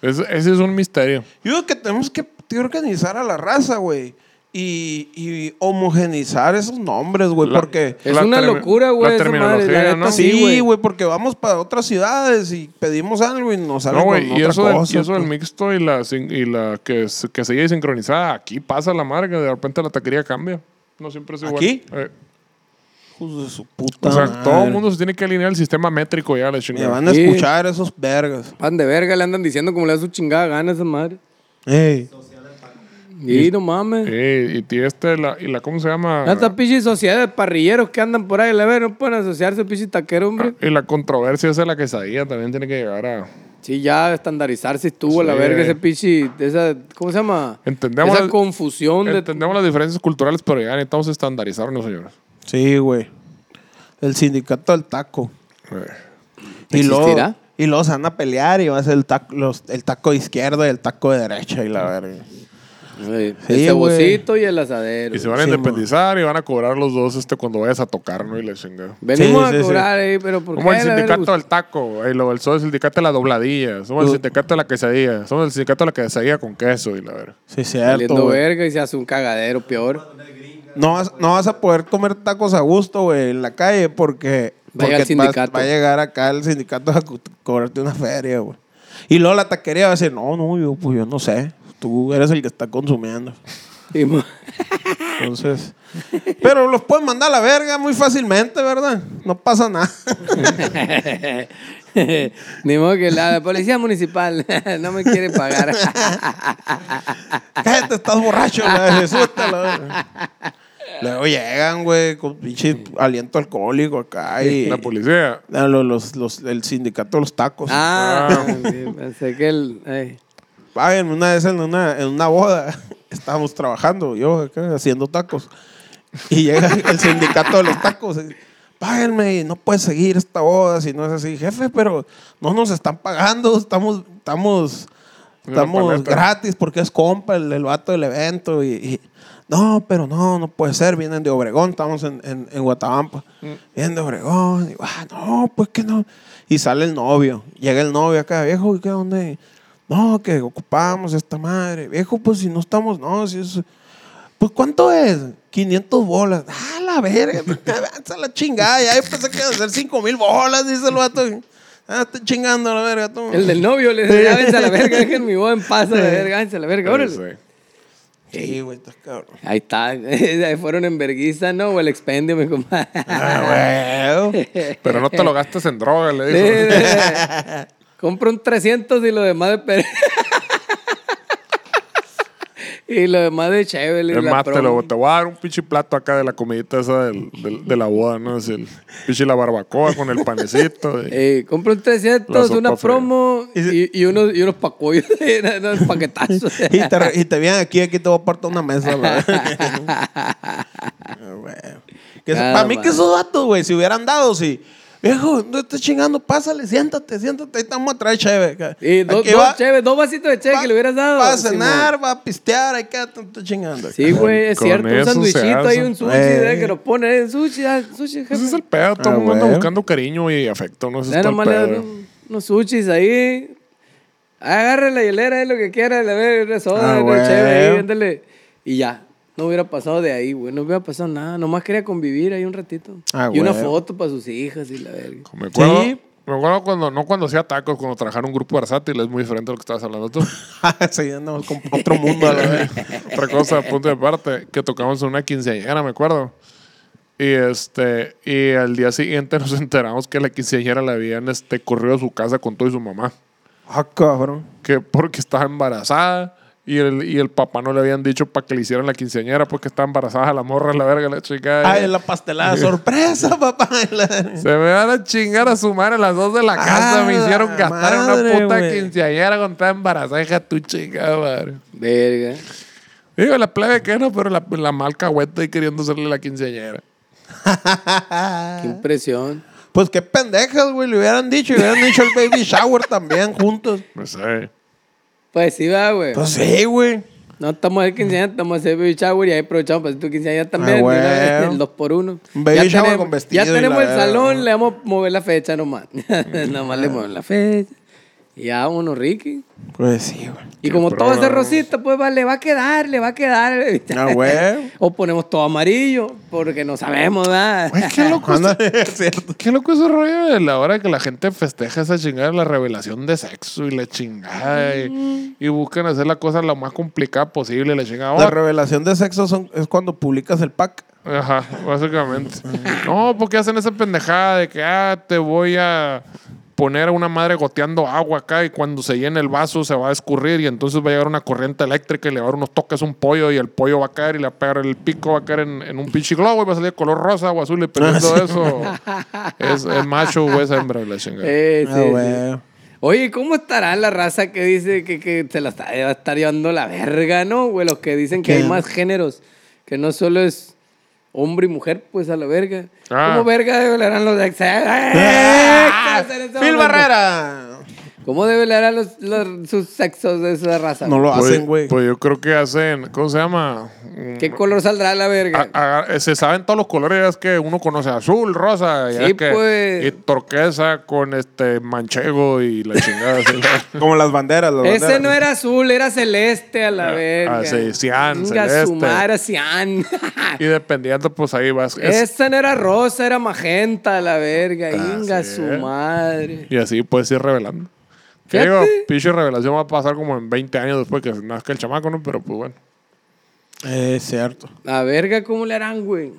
Es- ese es un misterio. Yo digo que tenemos que organizar a la raza, güey. Y, y homogenizar esos nombres, güey. Porque. Es una locura, güey. la terminología, ¿no? Sí, güey, porque vamos para otras ciudades y pedimos algo y nos salen No, güey, con y otra eso, del, cosa, y eso del pues. mixto y la, y la que, se- que seguía sincronizada, aquí pasa la marca, de repente la taquería cambia. No siempre es igual. ¿Aquí? Eh, Hijos de su puta o sea, madre. todo el mundo se tiene que alinear al sistema métrico ya, la Me chingada. van a Sí. escuchar esos vergas. Pan de verga le andan diciendo como le da su chingada gana a esa madre. Ey. Y no mames. Eh, y, y este, la, y la, ¿cómo se llama? Tanta pinche sociedad de parrilleros que andan por ahí, la ver, no pueden asociarse, pinche taquero, hombre. Y la controversia esa de la quesadilla también tiene que llegar a... Sí, ya estandarizarse estuvo a la verga ese pinche, esa, ¿cómo se llama? Entendemos Esa la- confusión de... Entendemos las diferencias culturales, pero ya necesitamos estandarizarnos, señores. Sí, güey. El sindicato del taco. Eh, Y luego, y luego se van a pelear y va a ser el taco, los- el taco de izquierda y el taco de derecha y la verga. Sí, Sí, el cebocito y el asadero. Y se van a Sí, independizar y van a cobrar los dos este cuando vayas a tocar, ¿no? Y la chingada. Venimos a sí. cobrar ahí, pero ¿por Como qué? el la verga? sindicato del taco, el el sindicato de la dobladilla, somos el Uh. sindicato de la quesadilla, somos el sindicato de la quesadilla con queso y la verdad. Sí, cierto. Saliendo verga y se hace un cagadero peor. No vas, no vas a poder comer tacos a gusto, güey, en la calle porque, Va a llegar porque el sindicato. Va, va a llegar acá el sindicato a co- cobrarte una feria, güey. Y luego la taquería va a decir, no, no, yo, pues yo no sé. Tú eres el que está consumiendo. Entonces, pero los pueden mandar a la verga muy fácilmente, ¿verdad? No pasa nada. Ni modo que la, policía municipal no me quiere pagar. Cállate, estás borracho. Luego llegan, güey, con pinche aliento alcohólico acá y... La policía. Ah, los- los- los- el sindicato de los tacos. ah, sí, pensé que el... Páguenme una vez en una, en una boda. Estábamos trabajando, yo acá haciendo tacos. Y llega el sindicato de los tacos. y, Páguenme, y no puedes seguir esta boda si no es así. Jefe, pero no nos están pagando. Estamos, estamos, estamos gratis porque es compa el, el vato del evento. Y, y, no, pero no, no puede ser. Vienen de Obregón, estamos en, en, en Guatabampa. Vienen de Obregón. Y, ah, no, pues que no. Y sale el novio. Llega el novio acá, viejo, ¿y qué dónde? No, que ocupamos esta madre. Viejo, pues si no estamos, no, si es. Pues ¿cuánto es? 500 bolas. Ah, la verga, avanza la chingada. Ya yo pensé que iba a ser 5 mil bolas, dice el vato. Ah, estoy chingando a la verga. tú. El del novio le dice, "Ya a la verga, dejen mi boda en paz a la verga, a la verga, órale. Sí. Sí, güey, estás cabrón. Ahí está, ahí fueron en verguiza, ¿no? O el expendio, mi compadre. Ah, güey. Pero no te lo gastes en droga, le dijo. Compra un 300 y lo demás de Pérez. y lo demás de chévere. Es más, te, lo, te voy a dar un pinche plato acá de la comidita esa del, del- de la boda, ¿no? Es el pinche la barbacoa con el panecito. y- Eh, compra un La 300, sopa una promo y, y unos, y unos pacoyos, unos paquetazos. Y te, y te vienen aquí, aquí te voy a apartar una mesa. Ah, para mí que esos datos, güey, si hubieran dado, si... Viejo, no estés chingando, pásale, siéntate, siéntate, ahí estamos a traer chévere. Y dos, Aquí dos, va- chévere, dos vasitos de chévere va- que le hubieras dado. Va a cenar, va a pistear, ahí quédate, no estés chingando. Sí, güey, es Con cierto. Un ahí, hace. un sushi, Eh. eh, que lo pone ahí, sushi, ah, sushi, jefe. Ese es el pedo, todo Ah, el mundo anda buscando cariño y afecto, ¿no? Es el pedo. un- unos sushis ahí. Agarre la hielera, ahí lo que quiera, le ve una soda, Ah, una chévere ahí, güey. ándale. Y ya. No hubiera pasado de ahí, güey. No hubiera pasado nada. Nomás quería convivir ahí un ratito. Ah, y una foto para sus hijas y la verga. Me acuerdo, Sí. Me acuerdo cuando, no cuando hacía tacos, cuando trabajaba en un grupo versátil, es muy diferente a lo que estabas hablando tú. sí, andamos con otro mundo a la vez. Otra cosa, punto de parte, que tocamos en una quinceañera, me acuerdo. Y este, y al día siguiente nos enteramos que la quinceañera le habían este, corrido a su casa con todo y su mamá. Ah, cabrón. Que porque estaba embarazada y el, y el papá no le habían dicho para que le hicieran la quinceañera porque estaba embarazada la morra, la verga, la chica. Ay, la pastelada, sorpresa, papá. La- Se me van a chingar a su madre a las dos de la casa. Ah, me hicieron gastar en madre, una puta güey. quinceañera con toda embarazada, hija tu chica, madre. Verga. Digo, la plebe que no, pero la, la mal cagüeta y queriendo hacerle la quinceañera. Qué impresión. Pues qué pendejas, güey. Le hubieran dicho. Le hubieran dicho el baby shower también juntos. No sé. Pues sí, va, güey. Pues sí, güey. No estamos de quinceañera, estamos de baby shower y ahí aprovechamos para hacer tu quinceañera también. Ah, güey. el dos por uno. Un baby Ya shower tenemos- con vestido Ya tenemos el salón, le vamos a mover la fecha nomás. nomás le movemos la fecha. Ya vámonos, Ricky. Pues sí, güey. Y como todo ese rosita, pues va, le va a quedar, le va a quedar. Ah, güey. o ponemos todo amarillo, porque no sabemos nada. Güey, qué loco. Es cierto. Qué loco ese rollo de la hora que la gente festeja esa chingada la revelación de sexo y la chingada y, y buscan hacer la cosa lo más complicada posible, la chingada. La Oh, revelación de sexo son, es cuando publicas el pack. Ajá, básicamente. no, porque hacen esa pendejada de que, ah, te voy a poner a una madre goteando agua acá y cuando se llene el vaso se va a escurrir y entonces va a llegar una corriente eléctrica y le va a dar unos toques a un pollo y el pollo va a caer y le va a pegar el pico, va a caer en, en un pinche globo y va a salir de color rosa o azul dependiendo de eso. Es, es macho o es hembra la chingada. Eh, sí, Ah, sí. Oye, ¿cómo estará la raza que dice que, que se la está, va a estar llevando la verga, no? Güey, los que dicen que hay más géneros, que no solo es hombre y mujer, pues a la verga. Ah. ¿Cómo verga develarán los ex? ¡Ah! ¿Qué hacen en ese ¡Phil momento? Barrera! ¿Cómo develarán los, los- sus sexos de esa raza? No lo Pues- hacen, güey. Pues yo creo que hacen, ¿cómo se llama? ¿Qué color saldrá la verga? A- a- se saben todos los colores, ya es que uno conoce azul, rosa, ya Sí, es que, pues. y turquesa con este manchego y la chingada. así. Como las banderas. las Ese banderas. no era azul, era celeste a la verga. ah, sí, cian, Venga, celeste. su madre era cian. y dependiendo, pues ahí vas. es- Esa no era rosa, era magenta a la verga. Venga, Así su madre. y así puedes ir revelando. Que Fíjate. digo, pinche revelación va a pasar como en 20 años después que nazca el chamaco, ¿no? Pero pues bueno. Es cierto. La verga, ¿cómo le harán, güey?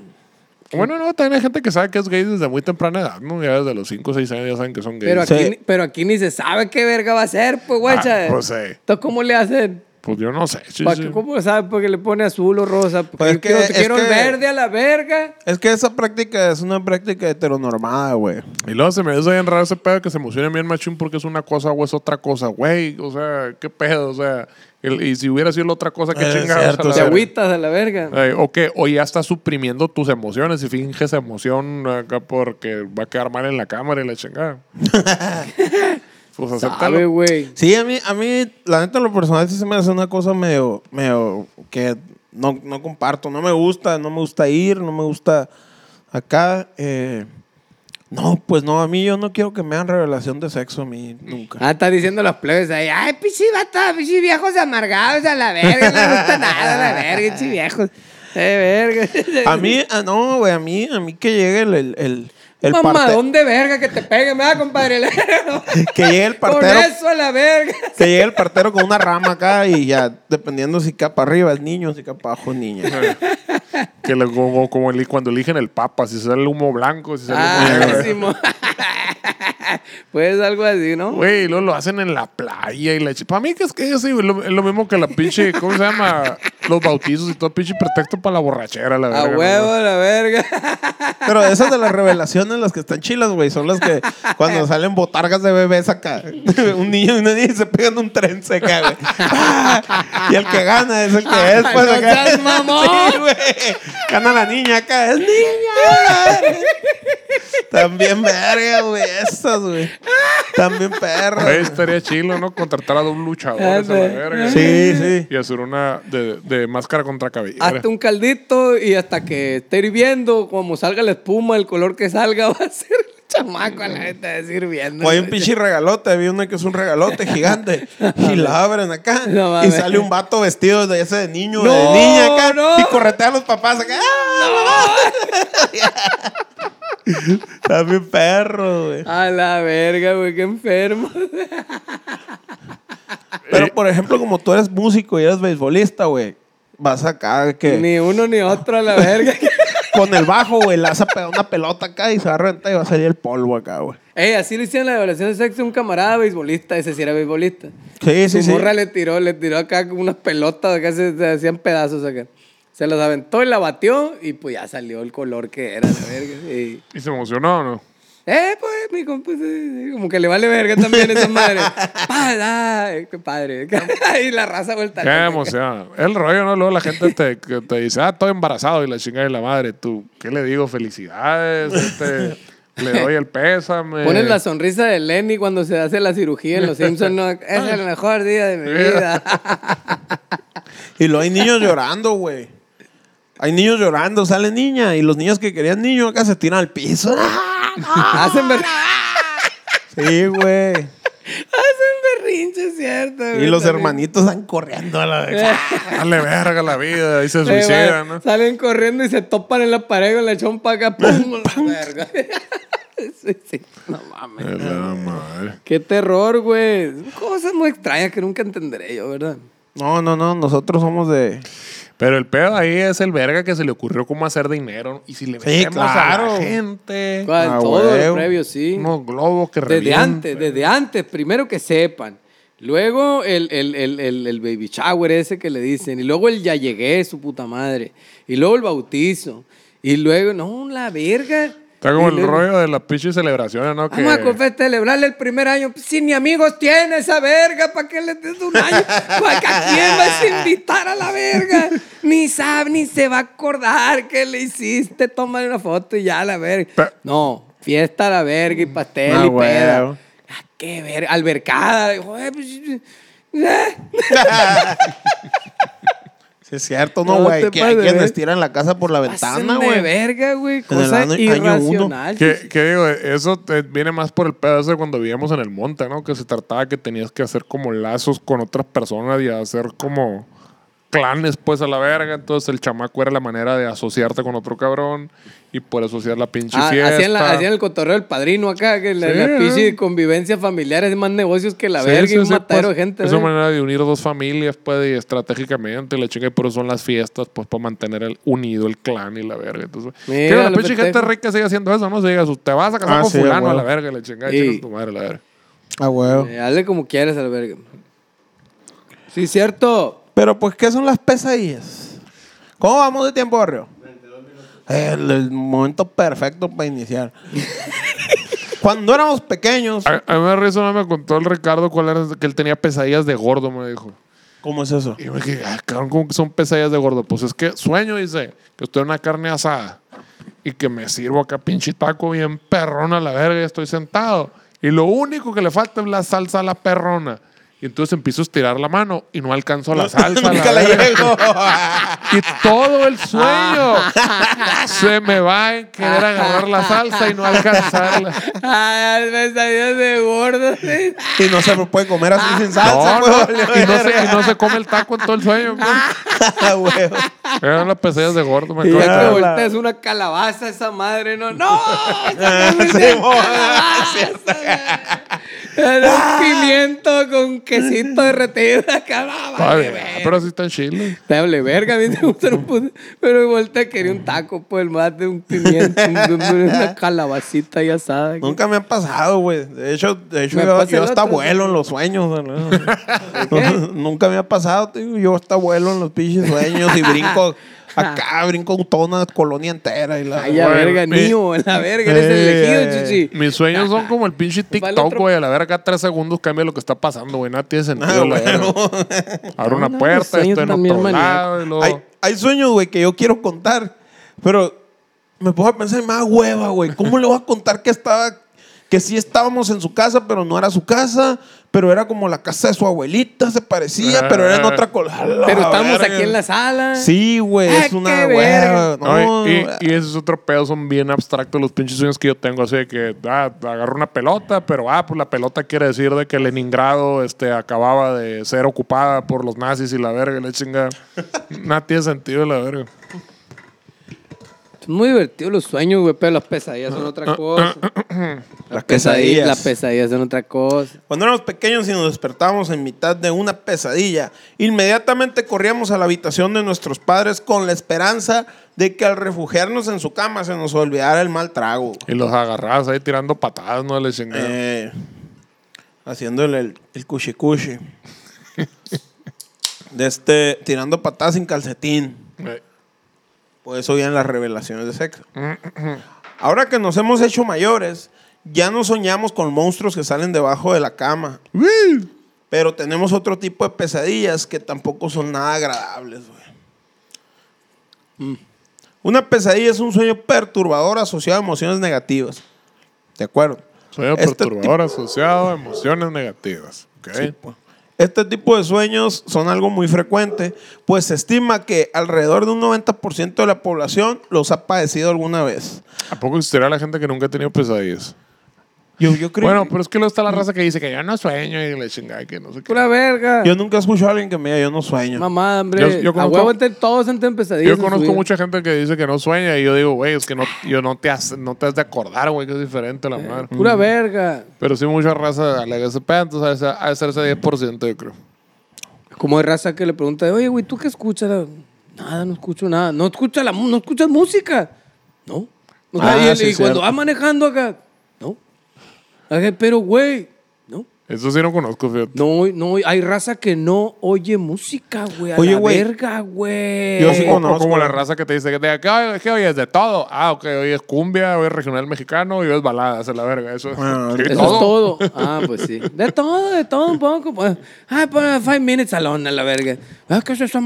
Bueno, no, también hay gente que sabe que es gay desde muy temprana edad, ¿no? Ya desde los 5 o 6 años ya saben que son gays. Pero aquí, Sí. ni- pero aquí ni se sabe qué verga va a ser, pues, guacha. Ah, pues sí. Entonces, ¿cómo le hacen? Pues yo no sé. sí, ¿Para sí. qué- ¿Cómo sabe? Porque le pone azul o rosa. Porque Pues es yo que- quiero, es quiero que- verde a la verga. Es que esa práctica es una práctica heteronormada, güey. Y luego se me hace bien raro ese pedo que se emociona bien machín porque es una cosa o es otra cosa, güey. O sea, qué pedo, o sea. el- y si hubiera sido la otra cosa, qué Es chingados. Te agüitas a la verga. Ay, o que o ya estás suprimiendo tus emociones y finges emoción acá porque va a quedar mal en la cámara y la chingada. pues Sabe, acéptalo. güey. Sí, a mí, a mí, la neta, en lo personal sí se me hace una cosa medio, medio que no, no comparto. No me gusta, no me gusta ir, no me gusta acá. eh, no, pues no, a mí yo no quiero que me hagan revelación de sexo a mí nunca. Ah, está diciendo los plebes ahí. Ay, pichi vato, pichi viejos amargados a la verga. No les gusta nada a la verga, pichi viejos. Eh, verga. A mí, ah, no, güey, a mí, a mí que llegue el, el, el, el parte- Mamadón de verga que te pegue, me va, compadre. que llegue el Con partero, eso a la verga. que llegue el partero con una rama acá y ya, dependiendo si cae para arriba es niño, si cae para abajo es niña. Que le- como, como el- cuando eligen el papa, si sale el humo blanco, si sale el Ah, humo negro. Pues algo así, ¿no? Güey, y luego lo hacen en la playa y la Para mí que es que sí, güey, lo- es lo mismo que la pinche, ¿cómo se llama? Los bautizos y todo pinche pretexto para la borrachera, la A verga. huevo, ¿no? a la verga. Pero esas de las revelaciones, las que están chilas, güey, son las que cuando salen botargas de bebés acá. un niño y una niña se pegan un tren seca, güey. ¡Ah! Y el que gana es el que es, pues acá. Sí, güey. Gana la niña acá. ¡Es niña! También verga, güey. Esas, güey. También perra. Güey, estaría chilo, ¿no? Contratar a dos luchadores a la verga. Sí, sí. Y hacer una de, de máscara contra cabellera. Hazte un caldito y hasta que esté hirviendo, como salga la espuma, el color que salga va a ser chamaco a la gente de sirviendo. O hay un pinche regalote, había uno que es un regalote gigante. Y la abren acá. No y sale un vato vestido de ese de niño, No, de niña acá. no. Y corretea a los papás acá. ¡Ah! Está bien perro, güey. A la verga, güey, qué enfermo. Pero, por ejemplo, como tú eres músico y eres beisbolista, güey, vas acá que Ni uno ni otro a la verga. con el bajo, güey, le vas a pegar una pelota acá y se va a reventar y va a salir el polvo acá, güey. Ey, así lo hicieron en la evaluación de sexo un camarada beisbolista, ese sí era beisbolista. Sí, sí, Su sí. morra le tiró, le tiró acá como unas pelotas, acá se, se hacían pedazos acá. Se las aventó y la batió y pues ya salió el color que era, la verga. Y, ¿Y se emocionó o no? eh, pues, mi compa, sí, sí, como que le vale verga también esa madre. ¡Pada! Qué padre. y la raza vuelta. Qué emoción. El rollo, ¿no? Luego la gente te, te dice, ah, estoy embarazado y la chingada de la madre. Tú, ¿qué le digo? Felicidades. Este, le doy el pésame. Pones la sonrisa de Lenny cuando se hace la cirugía en Los Simpsons. ¿no? Es el mejor día de mi vida. Y luego hay niños llorando, güey. Hay niños llorando, sale niña. Y los niños que querían niño acá se tiran al piso. Hacen, ber- Sí, güey. Hacen berrinche, ¿cierto? Y los hermanitos están corriendo a la vez. Dale verga la vida. Y se suicidan, ¿no? Salen corriendo y se topan en la pared con la chompa acá. ¡Pum! La verga. sí, sí. No mames. Es la madre. Qué terror, güey. Cosas muy extrañas que nunca entenderé yo, ¿verdad? No, no, no. Nosotros somos de. Pero el pedo ahí es el verga que se le ocurrió cómo hacer dinero. Y si le Sí, metemos a claro. la gente ¿Cuál? Ah, Todo lo previo, sí. unos globos que Desde antes, desde antes, primero que sepan. Luego el, el, el, el, el baby shower ese que le dicen. Y luego el ya llegué, su puta madre. Y luego el bautizo. Y luego, no, la verga. Está como el rollo de las pinches celebraciones, ¿no? Que... Vamos a confe- celebrarle el primer año. Si ni amigos tiene esa verga, ¿para qué le des un año? ¿Para que a quién vas a invitar a la verga? Ni sabe, ni se va a acordar que le hiciste. Tómale una foto y ya la verga. No, fiesta a la verga y pastel Ah, y peda. Ah, qué verga. Albercada. Joder, pues, eh. Sí, es cierto, ¿no, güey? que hay quienes tiran la casa por la ventana, de güey. verga, güey. Cosa año- irracional. Que, que digo, eso te viene más por el pedazo de cuando vivíamos en el monte, ¿no? Que se trataba que tenías que hacer como lazos con otras personas y hacer como clanes, pues, a la verga. Entonces el chamaco era la manera de asociarte con otro cabrón y por asociar la pinche Ah, fiesta. hacían, la- hacían el cotorreo del padrino acá, que la, Sí, la pinche convivencia familiar es más negocios que la Sí, verga sí, y un sí, matadero pues, de gente. Es una manera de unir dos familias, pues, y estratégicamente, la chica, y por eso son las fiestas, pues, para mantener el, unido el clan y la verga. Entonces, Mira, que la pinche gente rica sigue haciendo eso, ¿no? Se diga, te vas a casar Ah, con fulano a la verga, la chingada, chingas tu madre, la verga. Ah, huevo. Eh, hazle como quieras a la verga. Sí, cierto. Pero, pues, ¿qué son las pesadillas? ¿Cómo vamos de tiempo, barrio? El, el momento perfecto para iniciar. Cuando éramos pequeños. A, a mí me risa, me contó el Ricardo cuál era, que él tenía pesadillas de gordo, me dijo. ¿Cómo es eso? Y yo me dije, ah, cabrón, ¿cómo que son pesadillas de gordo? Pues es que sueño, dice, que estoy en una carne asada y que me sirvo acá pinche taco bien perrona a la verga y estoy sentado. Y lo único que le falta es la salsa a la perrona. Y entonces empiezo a estirar la mano y no alcanzo la salsa. a Nunca le verga. llego. Y todo el sueño se me va en querer agarrar la salsa y no alcanzarla. Ay, pesadillas de gordo. sí. y no se puede comer así sin salsa, No, no, valió y, no se, verga. y no se come el taco en todo el sueño. Ah. Eran las pesadillas de gordo. Me Y Ya que la- volteas una calabaza esa madre, no. ¡No! Sí, Era un pimiento con quesito derretido acá. Vale, pero así tan chile. Te hable verga, a mí me gustan un puto- Pero voltea quería un taco, pues, más de un pimiento, un- un- una calabacita ahí asada. Nunca me ha pasado, güey. De hecho, de hecho yo, yo el hasta vuelo en los sueños. ¿no? Nunca me ha pasado, digo, yo hasta vuelo en los pinches sueños y brinco acá, brinco toda una colonia entera. Y la, Ay, a Bueno, verga, mi- niño, la verga, eres el Eh, elegido, chichi. Mis sueños son como el pinche TikTok, otro- güey. A la verga, cada tres segundos cambia lo que está pasando, güey. Nada tiene sentido. Ah, la verga. Abro una puerta, estoy en otro lado. Y luego... hay, hay sueños, güey, que yo quiero contar, pero me pongo a pensar da hueva, güey. ¿Cómo le voy a contar que estaba, que sí estábamos en su casa, pero no era su casa, pero era como la casa de su abuelita, se parecía, pero era en otra colada. Pero estamos aquí en la sala. Sí, güey, Ah, es una hueva. verga. No, y, y ese es otro pedo, son bien abstractos los pinches sueños que yo tengo, así de que ah, agarro una pelota, pero ah, pues la pelota quiere decir de que Leningrado este, acababa de ser ocupada por los nazis y la verga, y la chingada. Nada tiene sentido la verga. Son muy divertidos los sueños, güey, pero las pesadillas son otra cosa. Las pesadillas. Las pesadillas son otra cosa. Cuando éramos pequeños y nos despertábamos en mitad de una pesadilla, inmediatamente corríamos a la habitación de nuestros padres con la esperanza de que al refugiarnos en su cama se nos olvidara el mal trago. Y los agarrabas ahí tirando patadas, no le chingada. Eh, haciéndole el, el cuchi-cuchi. de este, tirando patadas sin calcetín. Eh, Por eso vienen las revelaciones de sexo. Ahora que nos hemos hecho mayores, ya no soñamos con monstruos que salen debajo de la cama. Pero tenemos otro tipo de pesadillas que tampoco son nada agradables, güey. Una pesadilla es un sueño perturbador asociado a emociones negativas. ¿De acuerdo? Sueño Este perturbador asociado a emociones negativas. ¿ok? Sí, pues. Este tipo de sueños son algo muy frecuente, pues se estima que alrededor de un 90% de la población los ha padecido alguna vez. ¿A poco existirá la gente que nunca ha tenido pesadillas? Yo, yo creo Bueno, pero es que luego está la raza que dice que yo no sueño y le chingada que no sé qué. Pura verga. yo nunca he escuchado a alguien que me diga yo no sueño. Mamá, hombre. Yo- yo a conozco- huevo ente- todos han pesadillas. Yo en su conozco vida. mucha gente que dice que no sueña y yo digo, güey, es que no, yo no te, has, no te has de acordar, güey, que es diferente la madre. Pura verga. Pero sí mucha raza alega ese pedo, entonces ha de ser- ha de ser ese 10%, yo creo. Como hay raza que le pregunta, oye, güey, ¿tú qué escuchas? Nada, no escucho nada. No escuchas, la, mu- no escuchas música. No. O sea, Ah, y, sí, y cuando cierto. va manejando acá, Pero, güey, no. Eso sí no conozco, fíjate. No, no, hay raza que no oye música, güey. A Oye, la güey. verga, güey. Yo sí O- o conozco, como la raza que te dice, ¿de qué, qué oyes? De todo. Ah, ok, oyes cumbia, oyes regional mexicano y oyes baladas, es la verga. Eso, Ah, sí, Eso es todo. Ah, pues sí. De todo, de todo un poco. Pues. Ah, pues five minutes alone a la verga. Ah, ¿qué es esa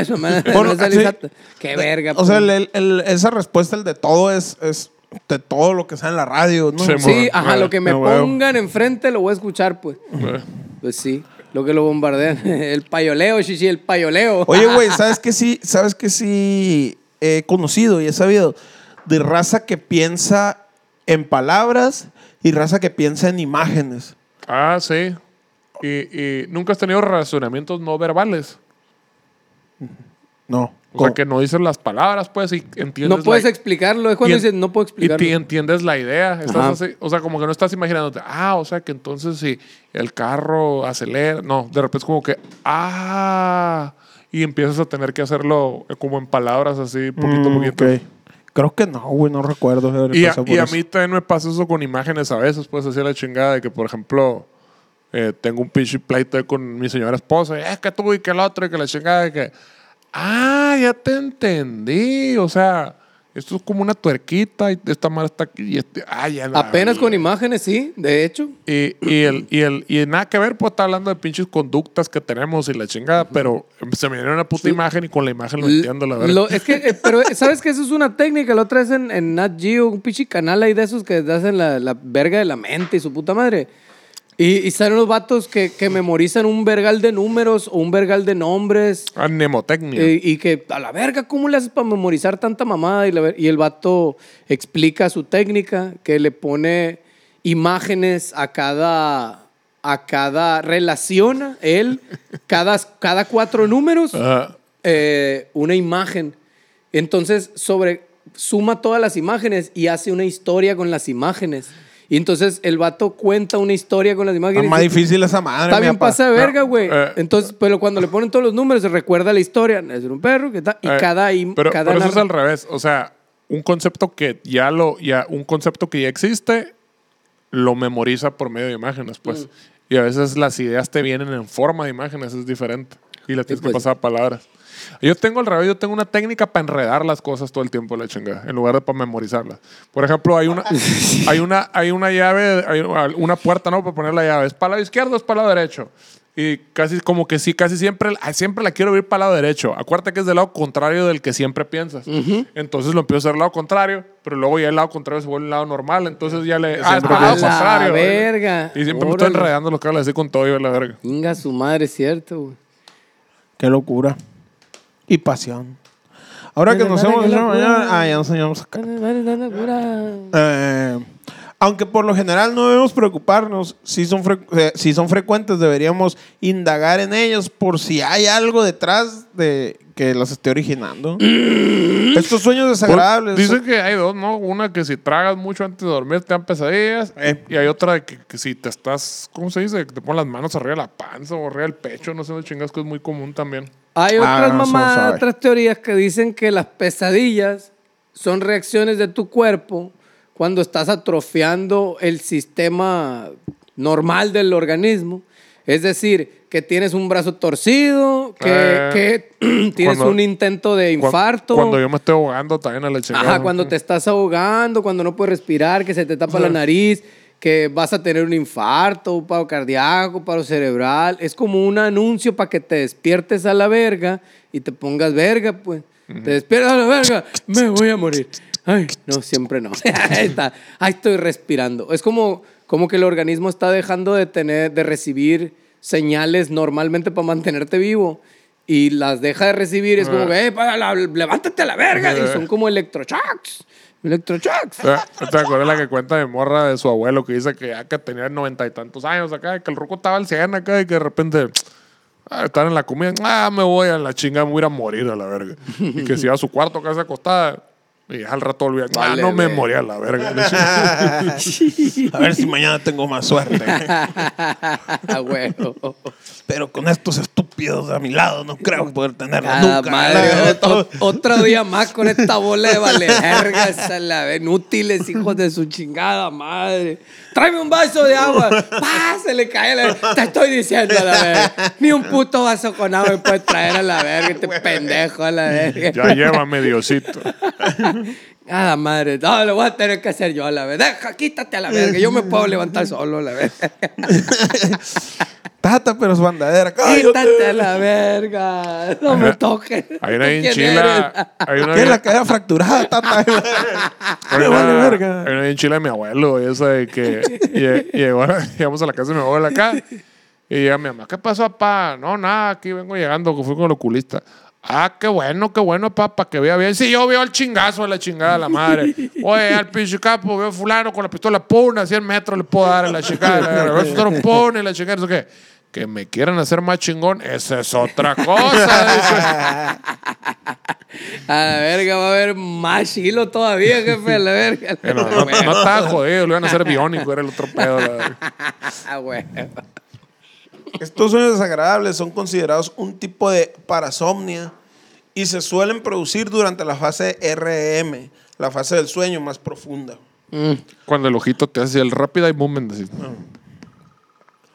eso? Bueno, Esa sí. lisa- Qué verga. O sea, pues. el- el- el- esa respuesta, el de todo, es, es de todo lo que sale en la radio, ¿no? Sí, Sí, ajá, lo que me huevo. pongan enfrente lo voy a escuchar, pues. Eh. Pues sí, lo que lo bombardean. El payoleo, chichi, el payoleo. Oye, güey, ¿sabes qué sí? ¿Sabes qué sí he conocido y he sabido? De raza que piensa en palabras y raza que piensa en imágenes. Ah, sí. Y, y nunca has tenido razonamientos no verbales. No. O sea, que no dices las palabras, pues, y entiendes. no puedes la- explicarlo. Es cuando y en- dices, no puedo Y explicarlo. te entiendes la idea. Estás así- o sea, como que no estás imaginándote, ah, o sea, que entonces si el carro acelera. No, de repente es como que, ah. Y empiezas a tener que hacerlo eh, como en palabras así, poquito a Mm, poquito. ok. Creo que no, güey, no recuerdo. haber Y, a, y mí también me pasa eso con imágenes a veces, pues así a la chingada de que, por ejemplo, eh, tengo un pinche pleito con mi señora esposa, y es que tú y que el otro y que la chingada de que, ah, ya te entendí, o sea, esto es como una tuerquita y esta madre está aquí y este, ah, ya la Apenas vi". con imágenes, sí, de hecho. Y, y, el, y, el, y nada que ver, pues está hablando de pinches conductas que tenemos y la chingada, pero se me viene una puta imagen y con la imagen lo entiendo, la verdad. Lo- es que, eh, pero eh, sabes que eso es una técnica. La otra es en, en Nat Geo, un pinche canal ahí de esos que hacen la, la verga de la mente y su puta madre. Y, y salen los vatos que, que memorizan un vergal de números o un vergal de nombres. Ah, mnemotecnia. eh, y que a la verga, ¿cómo le haces para memorizar tanta mamada? Y, la y el vato explica su técnica, que le pone imágenes a cada, a cada, relaciona él, cada, cada cuatro números Ajá. eh, una imagen. Entonces, sobre, suma todas las imágenes y hace una historia con las imágenes. Y entonces el vato cuenta una historia con las imágenes. más y dice, difícil esa madre. Está bien pasa de verga, güey. eh. Entonces, pero cuando le ponen todos los números, se recuerda la historia. Es un perro que está. Y Eh, cada. im- pero, cada pero eso es al revés. O sea, un concepto que ya lo, ya, un concepto que ya existe, lo memoriza por medio de imágenes, Mm. pues. Y a veces las ideas te vienen en forma de imágenes, es diferente. Y las tienes pues. que pasar a palabras. Yo tengo al revés, yo tengo una técnica para enredar las cosas todo el tiempo, la chingada, en lugar de para memorizarlas. Por ejemplo, hay una, hay una, hay una llave, hay una puerta, ¿no? Para poner la llave. ¿Es para el lado izquierdo o es para el lado derecho? Y casi como que sí, casi siempre, siempre la quiero abrir para el lado derecho. Acuérdate que es del lado contrario del que siempre piensas. Entonces lo empiezo a hacer al lado contrario, pero luego ya el lado contrario se vuelve el lado normal. Entonces ya le. Ah, es para el lado contrario. verga. Y siempre me estoy Órale. enredando los cables así con todo y la verga. Venga, su madre, es cierto, güey. Qué locura. Y pasión. Ahora que nos hemos hecho mañana. Ah, ya nos dale, dale, pura. Eh, Aunque por lo general no debemos preocuparnos, si son, fre- si son frecuentes deberíamos indagar en ellos por si hay algo detrás de que los esté originando. Estos sueños desagradables. Dicen que hay dos, ¿no? Una que si tragas mucho antes de dormir te dan pesadillas. Eh. Y hay otra de que, que si te estás, ¿cómo se dice? Que te pones las manos arriba de la panza o arriba del pecho. No sé, no chingas que es muy común también. Hay Ah, otras no, mamadas, sorry. otras teorías que dicen que las pesadillas son reacciones de tu cuerpo cuando estás atrofiando el sistema normal del organismo. Es decir, que tienes un brazo torcido, que, Eh, que tienes cuando- un intento de infarto. Cuando yo me estoy ahogando también a la chingada. Ajá, cuando te estás ahogando, cuando no puedes respirar, que se te tapa la nariz, que vas a tener un infarto, un paro cardíaco, paro cerebral. Es como un anuncio para que te despiertes a la verga y te pongas verga, pues. Te despiertas a la verga, me voy a morir. Ay, no, siempre no. está, ahí estoy respirando. Es como, como que el organismo está dejando de tener, de recibir señales normalmente para mantenerte vivo y las deja de recibir. Es como que, eh, para la- levántate a la verga. Y son como electroshocks. Electroshocks. Eh, ¿Te acuerdas la que cuenta de morra de su abuelo que dice que que tenía noventa y tantos años acá, que el ruco estaba al 100 acá y que de repente ah, estar en la comida, ah, me voy a la chingada, me voy a ir a morir a la verga. Y que se iba a su cuarto casa acostada y al rato olvida, ah, Vale, no me verga. moría a la verga. A ver si mañana tengo más suerte. Ah, bueno. Pero con estos estúpidos a mi lado no creo poder tenerlo Cada nunca. madre, otro día más con esta bola de vale vergas a la vez. Inútiles, hijos de su chingada madre. Tráeme un vaso de agua. ¡Pah! Se le cae la Te estoy diciendo a la verga. Ni un puto vaso con agua me puede traer a la verga, este pendejo a la verga. ya llévame, Diosito. Cada madre. No, lo voy a tener que hacer yo a la verga. Deja, quítate a la verga. Yo me puedo levantar solo a la verga. Tata, pero es bandadera. Cállate. Quítate a la verga. No me toques. Hay una ¿Tú en quién Chile. eres? Hay una Tiene la cadera fracturada, tata. Me vale verga. hay una en Chile de mi abuelo, y esa de que lle- llegó, llegamos a la casa de mi abuela acá y llega mi mamá, ¿qué pasó, papá? No, nada, aquí vengo llegando, que fui con el oculista. Ah, qué bueno, qué bueno, papá, que vea bien. Sí, yo veo el chingazo a la chingada de la madre. Oye, al pinche capo, veo fulano con la pistola, pum, a 100 metros le puedo dar a la chingada. A usted lo pone la chingada. Eso que, que me quieran hacer más chingón, esa es otra cosa. A la verga va a haber más chilo todavía, jefe, a la verga. No, no, no estaba jodido, lo iban a hacer biónico, era el otro pedo. la. Ah. Estos sueños desagradables son considerados un tipo de parasomnia y se suelen producir durante la fase REM, la fase del sueño más profunda. Cuando el ojito te hace el rápida y movement, así.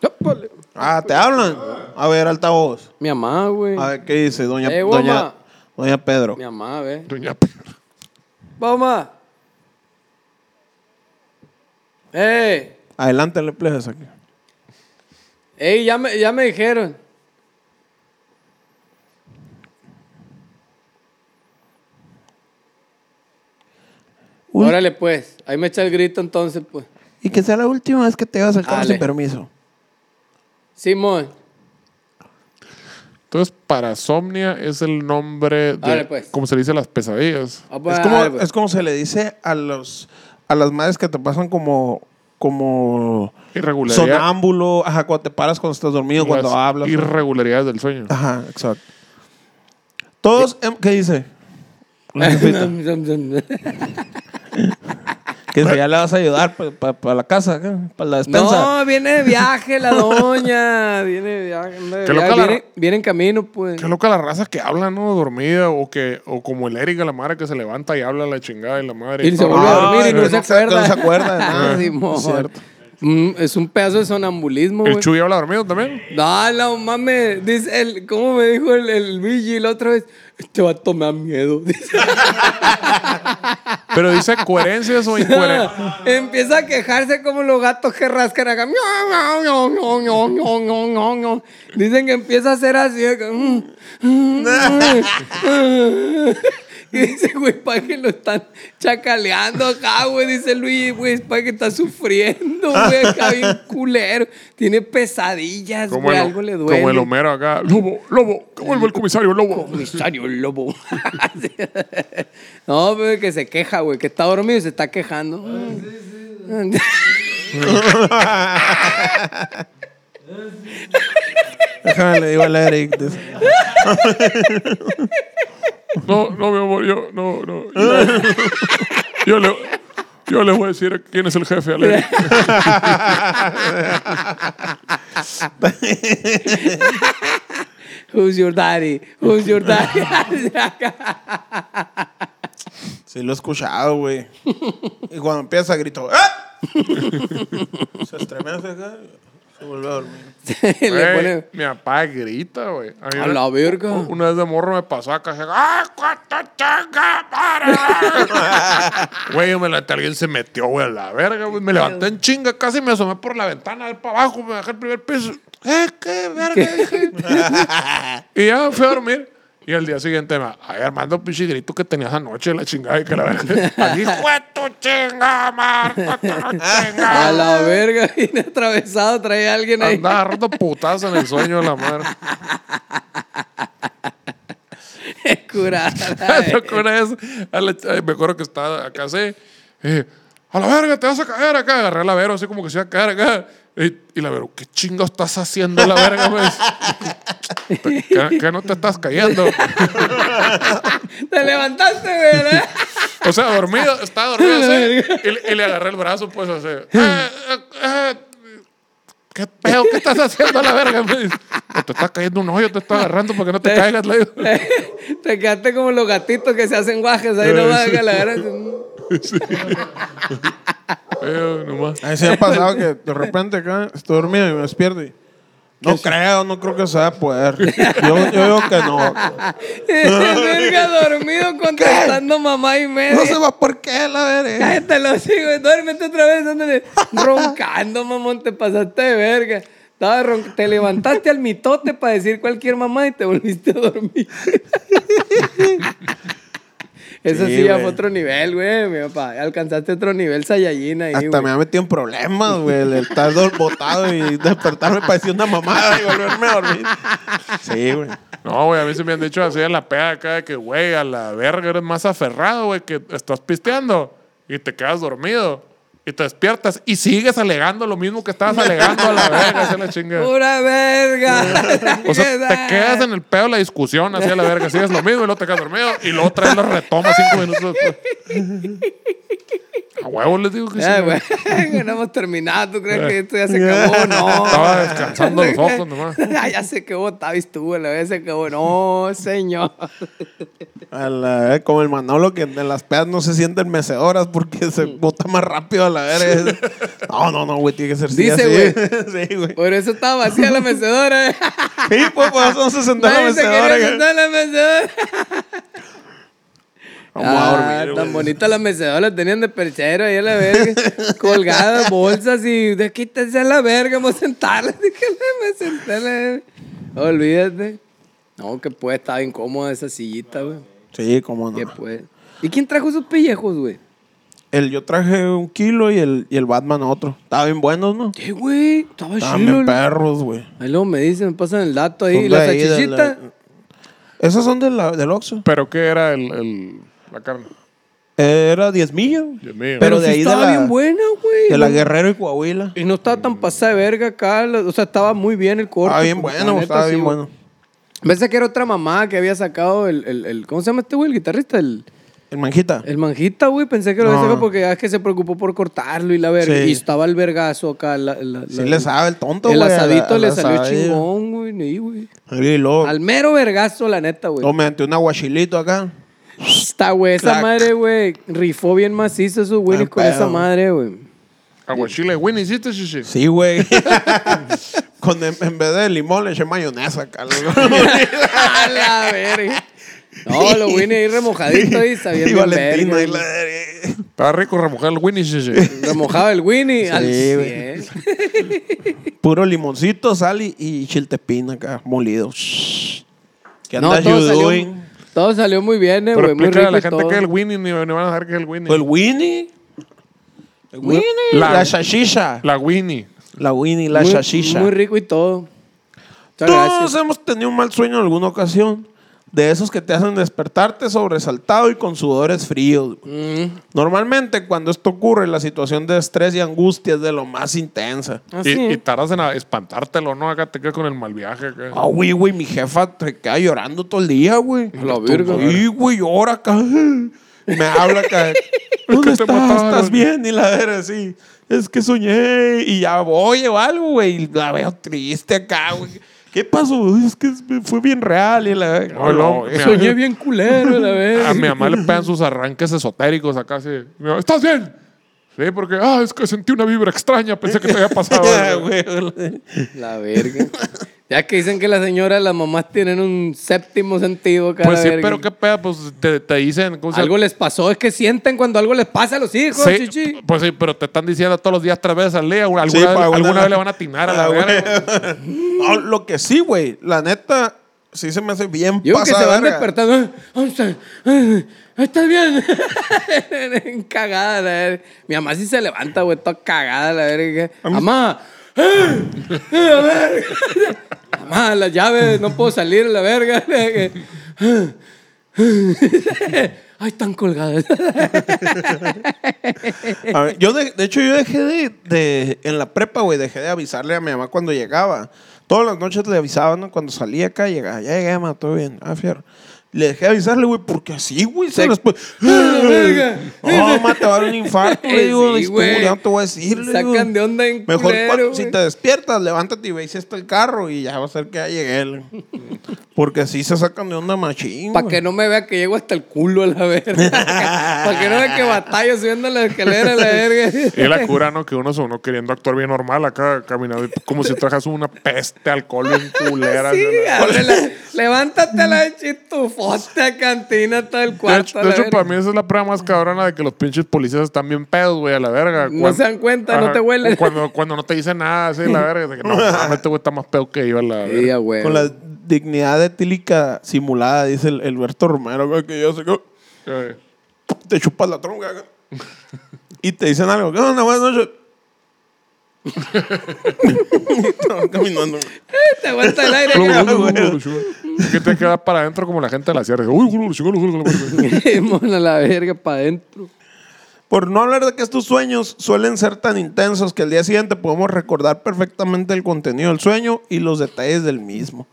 Épale. Ah, ¿te hablan? A ver, altavoz. Mi mamá, güey. A ver, ¿qué dice doña, Eh, doña, doña Pedro? Mi mamá, ve. Doña Pedro. Vamos. ¡Ey! Adelante, le plejas aquí. ¡Ey! Ya me, ya me dijeron. Uy. Órale, pues. Ahí me echa el grito entonces, pues. Y que sea la última vez que te vas al carro Dale. sin permiso. Simón. Entonces, parasomnia es el nombre de. Dale, pues. Como se le dice a las pesadillas. Ah, pues, Es como, dale, pues. es como se le dice a los a las madres que te pasan como como Irregularidad. sonámbulo, ajá, cuando te paras cuando estás dormido, cuando Las hablas. Irregularidades del sueño. Ajá, exacto. Todos, em, ¿qué dice? Que dice, ya le vas a ayudar para la casa, para la despensa. No, viene de viaje la doña. Viene de viaje. de Qué viaje, loca la- viene, viene en camino, pues. Qué loca la raza que habla, ¿no? Dormida. O que o como el Erika, la madre que se levanta y habla la chingada y la madre. Y se vuelve a Ah, dormir y no, no se acuerda. no se acuerda de nada. Ah. Es cierto. Mm, es un pedazo de sonambulismo, ¿El güey. Chuy habla dormido también? No, no mames. Dice el, ¿cómo me dijo el, el Luigi la otra vez? Este vato me da miedo. Dice. Pero dice coherencias o incoherencias. Empieza a quejarse como los gatos que rascan acá. Dicen que empieza a hacer así. Y dice, güey, para que lo están chacaleando acá, güey. Dice Luis, güey, para que está sufriendo, güey. Acá bien culero. Tiene pesadillas, güey. Algo le duele. como el Homero acá. Lobo, lobo, que vuelva el comisario, lobo. Comisario Lobo. no, pero que se queja, güey. Que está dormido y se está quejando. Déjame le digo al Eric. No, no, mi amor, yo, no, no. Yo, yo le, yo le voy a decir quién es el jefe, Ale. Who's your daddy? Who's your daddy? Sí, lo he escuchado, güey. Y cuando empieza grito, ¡eh! Se estremece acá. Se a dormir. Le Güey, pone Mi papá grita, güey. A mí a una- la verga. Una vez de morro me pasó acá. así, ¡Ah, cuánto chinga! Güey, yo me levanté, alguien se metió, güey, a la verga, güey. Me levanté en chinga, casi me asomé por la ventana, a ver para abajo, me bajé el primer piso. ¡Eh, qué verga! dije. y ya fui a dormir. Y al día siguiente me, ay, Armando, pinche grito que tenías anoche, la chingada, y que la verga. Aquí, ¡Jue tu chinga, Marco, tu chinga! A la verga, viene atravesado, trae a alguien ahí. Andaba roto putazo en el sueño de la madre. Curada. Me tocó una vez, a la ch- me acuerdo que estaba acá así, eh, a la verga, te vas a caer acá. Agarré a la Vero así como que se iba a caer acá. Y, y la Vero, ¿qué chingo estás haciendo la verga? Dice. ¿Qué, qué no te estás cayendo? Te levantaste, güey, ¿verdad? O sea, dormido, estaba dormido así. Y, le- y le agarré el brazo, pues así. "Eh, eh, eh, ¿Qué pedo? ¿Qué estás haciendo a la verga? Me dice, "No te estás cayendo un hoyo, te estoy agarrando para que no te caigas. Le digo. Te quedaste como los gatitos que se hacen guajes ahí nomás. que la agarras. Eh, nomás. A mí sí me ha pasado que de repente acá estoy dormido y me despierto y... No creo, no creo que se va a poder. Yo, yo digo que no. verga dormido contestando mamá y media. No se va por qué, la verga. Cállate los hijos, duérmete otra vez, ándale. Roncando, mamón, te pasaste de verga. Ron- te levantaste al mitote para decir cualquier mamá y te volviste a dormir. Eso sí, Sí, ya fue otro nivel, güey, mi papá. Alcanzaste otro nivel Saiyajin ahí, Hasta me ha metido en problemas, güey. El estar do- botado y despertarme parecía una mamada y volverme a dormir. Sí, güey. No, güey, a mí se me han dicho así en la peda acá de que, güey, a la verga eres más aferrado, güey, que estás pisteando y te quedas dormido y te despiertas y sigues alegando lo mismo que estabas alegando a la verga, así a la. ¡Pura verga! O sea, te quedas en el pedo de la discusión, así a la verga, sigues lo mismo y luego te quedas dormido y luego otra vez lo retomas cinco minutos después. A huevo les digo que sí. Güey. güey, no hemos terminado. ¿Tú crees que esto ya se acabó? No. Estaba descansando los ojos nomás. Ah, ya se acabó, Tavis tú, la vez se acabó. No, señor. A la- eh, como el Manolo que en las pedas no se sienten mecedoras porque se bota más rápido a la verga. No, no, no, güey, tiene que ser sí, Dice, así. sí, güey. Por eso estaba vacía la mecedora. Sí, pues por eso no se sentó en la se mecedora. güey. en la mecedora. Vamos a Ah, dormir, Tan güey. bonita la mecedora, la tenían de perchero ahí a la verga. colgadas, bolsas y de quítense a la verga, vamos a sentarla. Dije, me senté a la verga. Olvídate. No, que pues, estaba incómoda esa sillita, güey. Sí, cómo Que no. pues. ¿Y quién trajo esos pellejos, güey? El, yo traje un kilo y el, y el Batman otro. Estaban bien buenos, ¿no? ¿Qué, güey? Estaba Estaban chilo. bien perros, güey. Ahí luego me dicen, me pasan el dato ahí. ¿Y de la Esos son de la, del Oxxo. ¿Pero qué era el, el- la carne? Eh, Era 10 millas. Pero, Pero de sí ahí de estaba la- bien buena, güey. De la Guerrero y Coahuila. Y no estaba tan pasada de verga acá. O sea, estaba muy bien el corte. Estaba bien pues, bueno, güey, estaba bien güey. bueno. Pensé que era otra mamá que había sacado el, el, el- ¿Cómo se llama este güey? El guitarrista. El, El Manjita. el manjita, güey. Pensé que lo había No. sacado porque ya es que se preocupó por cortarlo y la verga. Sí. Y estaba el vergazo acá. La, la- Sí la- le sabe el tonto, El güey. la- asadito le la salió asadilla. chingón, güey. ni, güey. Y luego, Al mero vergazo, la neta, güey. me metí un aguachilito acá. Está, güey. Esa Clac. madre, güey. Rifó bien macizo esos güeyes Ah, con pedo. esa madre, güey. Aguachile, Winnie, ¿hiciste, chichi? Sí, güey. Con, en, en vez de limón le eché mayonesa acá. A la verga. No, lo Winnie ahí remojadito ahí, sabía y bien Valentina. verga, y la- güey. Estaba rico remojar el Winnie, chichi. Remojado el Winnie al Sí, güey. 100. Puro limoncito, sal y, y chiltepín acá, molido. Shh. ¿Qué No, andas todo you salió, doing? Todo salió muy bien, eh, Pero güey. Explícale a la gente todo. que es el Winnie, ni, ni van a saber que es el Winnie. El Winnie. El Winnie. La- La, shashisha. La Winnie. La Winnie, la muy, shashisha. muy rico y todo. Muchas Todos gracias. hemos tenido un mal sueño en alguna ocasión. De esos que te hacen despertarte sobresaltado y con sudores fríos. Mm. Normalmente cuando esto ocurre, la situación de estrés y angustia es de lo más intensa. Así. Y, y tardas en a- espantártelo, ¿no? Acá te quedas con el mal viaje. acá. Ah, güey, güey, mi jefa se queda llorando todo el día, güey. La verga. Sí, güey, llora acá. Me habla acá. ¿Dónde que te estás? mataron. ¿Estás bien? Y la verga así. Es que soñé y ya voy o algo, güey. Y la veo triste acá, güey. ¿Qué pasó? Es que fue bien real y la verga. No, Soñé bien culero, la verga. A mi mamá le pegan sus arranques esotéricos acá así. ¿Estás bien? Sí, porque, ah, es que sentí una vibra extraña, pensé que te había pasado. algo". Güey, La verga. Ya que dicen que las señoras, las mamás tienen un séptimo sentido cada Pues sí, verga. pero qué pedo, pues te, te dicen. ¿cómo se- Algo les pasó, es que sienten cuando algo les pasa a los hijos, Sí, chichi. Pues sí, pero te están diciendo todos los días tres veces al día. Alguna, Sí, vez, pa' alguna una- vez le van a atinar a la Ah, güey. verga. No, lo que sí, güey. La neta, sí se me hace bien Yo creo que pasada se van verga. despertando. "Ah. Ah, ¿Estás bien? cagada, la verga. Mi mamá sí se levanta, güey, toda cagada, la verga. Mamá. ¡eh! ¡Eh, a ver! Mamá, las llaves, no puedo salir, la verga. Ay, están colgadas. Yo de, de hecho yo dejé de, de- en la prepa, güey, dejé de avisarle a mi mamá cuando llegaba. Todas las noches le avisaba, ¿no? Cuando salía acá, llegaba, ya llegué, mamá, todo bien. Ah, fierro. Le dejé de avisarle, güey, porque así, güey, se Se-. ¡Ah! No, mamá, te va a dar un infarto, le digo, Sí, güey. ya no te voy a decir, le digo. Sacan de onda en Mejor culero, cuando- güey. si te despiertas, levántate y ve si está el carro y ya va a ser que ya llegué. le- Porque así se sacan de onda machín. Para que no me vea que llego hasta el culo a la verga. Para que no vea que batallo subiendo la escalera a la verga. Y la cura, ¿no? Que uno se uno queriendo actuar bien normal acá, caminando como si trajas una peste alcohol bien culera. Sí, ¿no? la- levántate a la chitufote a cantina todo el De de hecho, verga. para mí esa es la prueba más cabrona de que los pinches policías están bien pedos, güey, a la verga. No se dan cuenta, no te huelen. Cuando, cuando no te dicen nada, así, la verga. de que, no, este güey está más pedo que yo, a la Sí, verga. güey. Con la dignidad etílica simulada, dice el, el Berto Romero, güey, que yo sé que te chupas la tronca. güey. y te dicen algo. ¿Qué onda? Buenas noches. Estaba caminando. güey. Te aguanta el aire. que te queda para adentro como la gente de la sierra. Uy, que Mona la verga para adentro. Por no hablar de que estos sueños suelen ser tan intensos que al día siguiente podemos recordar perfectamente el contenido del sueño y los detalles del mismo.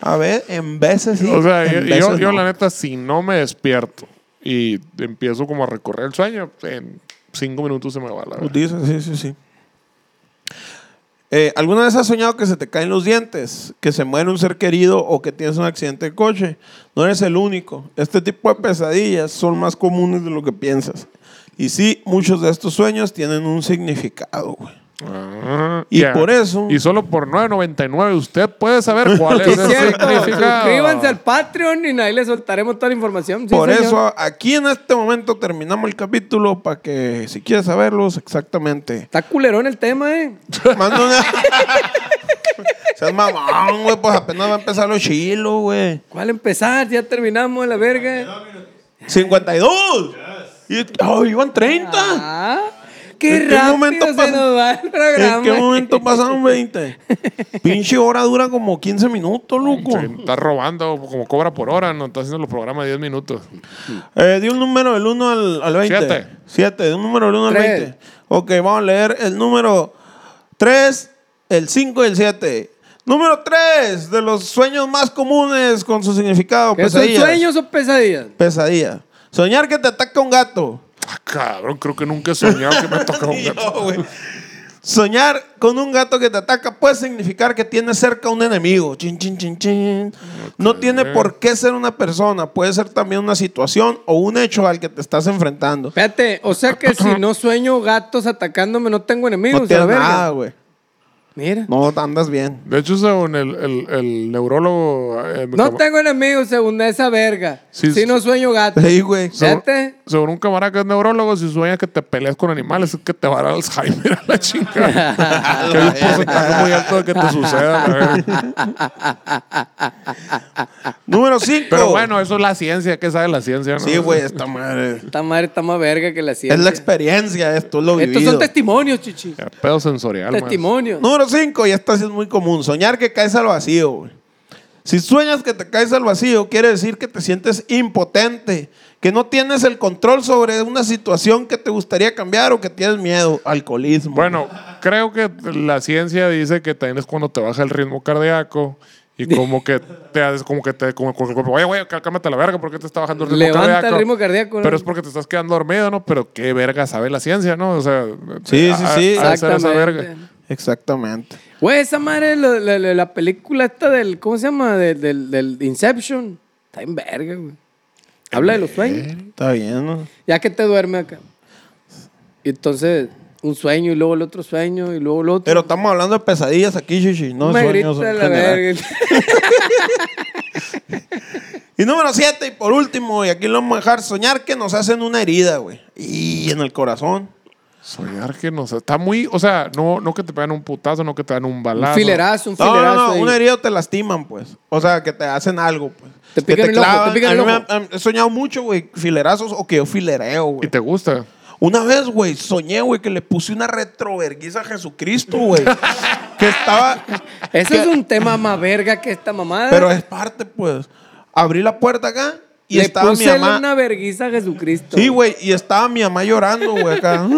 A ver, en veces sí. O sea, yo, veces yo, yo no. la neta, si no me despierto y empiezo como a recorrer el sueño, en cinco minutos se me va la Pues verga. dice, sí, sí, sí. Eh, ¿Alguna vez has soñado que se te caen los dientes, que se muere un ser querido o que tienes un accidente de coche? No eres el único. Este tipo de pesadillas son más comunes de lo que piensas. Y sí, muchos de estos sueños tienen un significado, güey. Ah, Y por eso- Y solo por 9.99 usted puede saber cuál es el cierto. significado. Suscríbanse al Patreon y ahí les soltaremos toda la información. Sí, Por señor. eso aquí en este momento terminamos el capítulo para que si quieres saberlos exactamente. Está culerón el tema, eh. Manda una... Seas mamón, güey, pues apenas va a empezar los chilos, güey. ¿Cuál empezar? Ya terminamos la verga. 52. Y, oh, iban 30. Ah, qué ¿En qué rápido momento se pasa- nos va el programa. ¿En qué momento pasaron 20? Pinche hora dura como 15 minutos, loco. Sí, está robando como cobra por hora, no está haciendo los programas de 10 minutos. Eh, di un número del 1 al, al 20. Siete. 7, de un número del 1 al Tres. 20. Ok, vamos a leer el número 3, el 5 y el 7. Número 3 de los sueños más comunes con su significado. ¿Qué son Pesadillas. sueños o pesadillas? Pesadilla. Soñar que te ataca un gato. Ah, cabrón, creo que nunca he soñado que me toca un gato. Soñar con un gato que te ataca puede significar que tienes cerca un enemigo. Chin, chin, chin, chin. No tiene por qué ser una persona. Puede ser también una situación o un hecho al que te estás enfrentando. Espérate, o sea que si no sueño gatos atacándome, no tengo enemigos. No tienes nada, güey. Mira. No andas bien. De hecho, según el, el, el neurólogo... eh, No tengo enemigos según esa verga. Sí, si sí. no sueño gatos. Sí, güey. según. Según un camarada que es neurólogo, si sueñas que te peleas con animales, es que te va a dar Alzheimer a la chingada. que hay un porcentaje muy alto de que te suceda. Número 5. Pero bueno, eso es la ciencia. ¿Qué sabe la ciencia? no? Sí, güey, esta madre. Esta madre está más verga que la ciencia. Es la experiencia, esto es lo Estos vivido. son testimonios, chichi. Pedo sensorial. más. Testimonios. Número 5, y esta sí es muy común. Soñar que caes al vacío, güey. Si sueñas que te caes al vacío, quiere decir que te sientes impotente, que no tienes el control sobre una situación que te gustaría cambiar o que tienes miedo. Alcoholismo. Bueno, creo que la ciencia dice que también es cuando te baja el ritmo cardíaco y como que te haces como que te como, como- como, oye, güey, cá- cálmate la verga, ¿por qué te está bajando el ritmo Levanta cardíaco? el ritmo cardíaco, ¿no? Pero es porque te estás quedando dormido, ¿no? Pero qué verga sabe la ciencia, ¿no? O sea, Sí, sí, ha- sí. ser esa Exactamente. verga. Exactamente. Güey, esa madre, la, la- la película esta del, ¿cómo se llama? Del, del, del Inception. Está en verga, güey. Habla de los sueños. Está bien, ¿no? Ya que te duerme acá. Entonces, un sueño y luego el otro sueño y luego el otro. Pero estamos hablando de pesadillas aquí, Shishi, no de sueños en la verga. Y número siete, y por último, y aquí lo vamos a dejar, soñar que nos hacen una herida, güey. Y en el corazón. Soñar que no sé. Está muy, o sea, no, no que te pegan un putazo, no que te dan un Un balazo. filerazo, un No, filerazo. no, no, ahí. una herida te lastiman, pues. O sea, que te hacen algo, pues. Te Que pican el ojo, te pican A el mí me ojo. han- he soñado mucho, güey, filerazos o que yo filereo, Y güey. te gusta. Una vez, güey, soñé, güey, que le puse una retroverguiza a Jesucristo, güey. que estaba... Eso que- es un tema más verga que esta mamada. Pero es parte, pues. Abrí la puerta acá y Le estaba mi mamá... una verguiza a Jesucristo. Sí, güey, y estaba mi mamá llorando, güey, acá.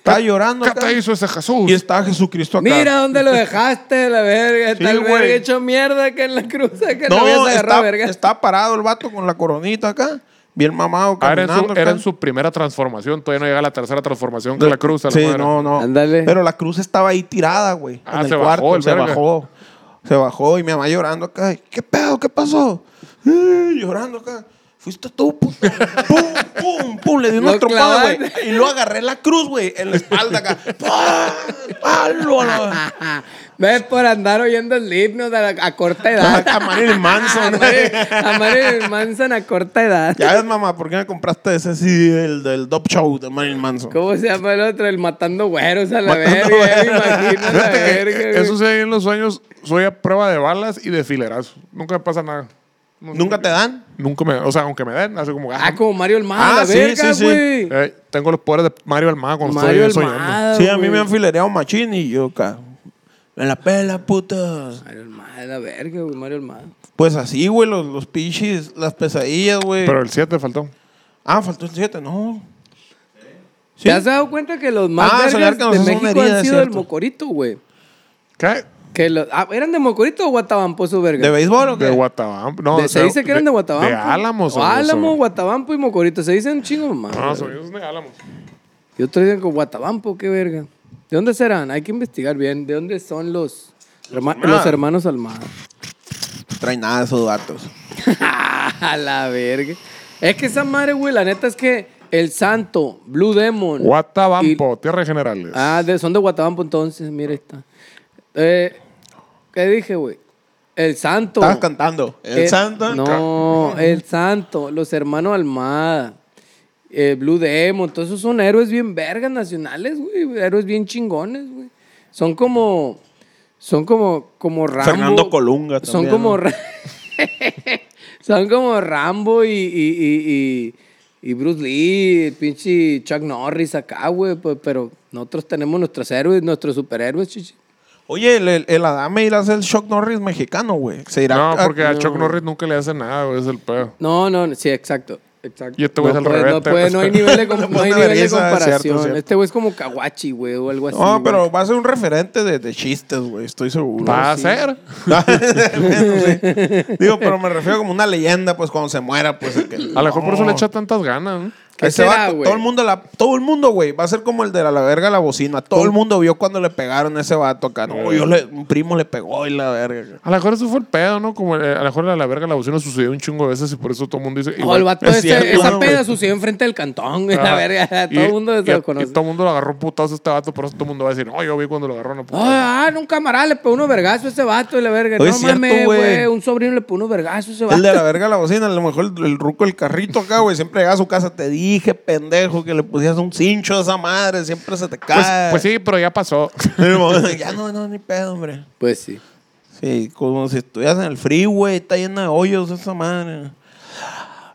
Estaba llorando ¿Qué acá. te hizo ese Jesús? Y estaba Jesucristo acá. Mira dónde lo dejaste, la verga. Está Sí, el güey. verga hecho mierda que en la cruz. Que no, No, habías agarrado está, verga. está parado el vato con la coronita acá. Bien mamado, Ah, era, en su, era en su primera transformación. Todavía no llega la tercera transformación que la cruz. a la Sí, madre. no, no. Ándale. Pero la cruz estaba ahí tirada, güey. Ah, en el se bajó cuarto. el se verga. bajó. Se bajó y mi mamá llorando acá. ¿Qué pedo? ¿Qué pasó? Llorando acá. Fuiste tú, puta. pum, pum, pum. Le di una tropada, güey. Y lo agarré la cruz, güey, en la espalda acá. ¡Palo! Ves por andar oyendo el himno de la- a corta edad. A Marilyn Manson. A Marilyn- a Marilyn Manson a corta edad. Ya ves, mamá, ¿por qué me compraste ese sí, el del Dop Show de Marilyn Manson? ¿Cómo se llama el otro? El matando güeros a la verga. a la verga. Eso sí, ahí en los sueños soy a prueba de balas y de filerazos. Nunca me pasa nada. ¿Nunca te dan? Nunca me, o sea, aunque me den, así como, ah, Ah, como Mario Almada, Ah, la sí, verga, sí, sí. güey. eh, tengo los poderes de Mario Almada cuando Mario estoy soñando. Almada. Sí, a mí me han filereado machín y yo acá. En la pela, putas. Mario Almada, la verga, güey. Mario Almada. Pues así, güey, los, los pinches, las pesadillas, güey. Pero el 7 faltó. Ah, faltó el 7, no. Sí. ¿Te has dado cuenta que los más Ah, vergas de México herida, han sido cierto. Mocorito, güey? ¿Qué? Que los, ah, ¿Eran de Mocorito o Guatabampo esos vergas? ¿De béisbol o qué? De Guatabampo. No, De- o se sea, dice que eran de Guatabampo. De Álamos. O Álamo, o- Guatabampo y Mocorito. Se dicen chingo mamá. No, soy esos de Álamos. Y otros dicen con Guatabampo, qué verga. ¿De dónde serán? Hay que investigar bien. ¿De dónde son los, herma- los hermanos Almada? Trae nada de esos datos. A la verga. Es que esa madre, güey, la neta es que el santo, Blue Demon. Guatabampo, Tierras Generales. Ah, de- son de Guatabampo entonces, mira está. Eh, ¿Qué dije, güey? El santo. Estabas cantando. El Eh, santo. No, el santo, los hermanos Almada, eh, Blue Demon, todos esos son héroes bien vergas nacionales, güey. Héroes bien chingones, güey. Son como. Son como, como Rambo. Fernando Colunga Son también, como. ¿no? Ra- son como Rambo y, y, y, y- Bruce Lee, el pinche Chuck Norris acá, güey. pero nosotros tenemos nuestros héroes, nuestros superhéroes, chichi. Oye, el, el, el Adame irá a ser el Shock Norris mexicano, güey. Se irá No, a- porque a no. Chuck Norris nunca le hace nada, güey, es el pedo. No, no, sí, exacto. Exacto. Y este güey no es al puede, revés, No, te- puede, no hay nivel de, com- No hay nivel de vergüenza, comparación. cierto, cierto. Este güey es como Kawachi, güey, o algo así. No, güey. pero va a ser un referente de, de chistes, güey. Estoy seguro. Va a sí. ser. Bueno, sí. Digo, pero me refiero como una leyenda, pues cuando se muera, pues. el que- A lo mejor por eso le No. echa tantas ganas, ¿no? ¿Qué Ese será, vato, todo el mundo, la, todo el mundo, güey, va a ser como el de la, la verga la bocina. Todo el mundo vio cuando le pegaron a ese vato acá. No, yo le, un primo le pegó y la verga. A lo mejor eso fue el pedo, ¿no? Como eh, a lo mejor a la verga la bocina sucedió un chingo de veces y por eso todo el mundo dice. No, igual- el vato es ese, cierto, esa ¿no, peda sucedió enfrente del cantón, güey, la Ah, verga. y- Todo el mundo y- se lo y conoce. todo el mundo lo agarró putazo a este vato, por eso todo el mundo va a decir, no, yo vi cuando lo agarraron a putazo. Ah, ah, un camarada le pegó unos vergazos a ese vato y la verga. Oye, no cierto, mames, güey. Un sobrino le pegó unos vergazos a ese vato. El de la verga la bocina, a lo mejor el, el ruco del carrito acá, güey, siempre llega a su casa. Te dije, pendejo, que le pusieras un cincho a esa madre, siempre se te pues, cae. pues sí, pero ya pasó. ya no, no, ni pedo, hombre. Pues sí. Sí, como si estuvieras en el freeway, está llena de hoyos esa madre.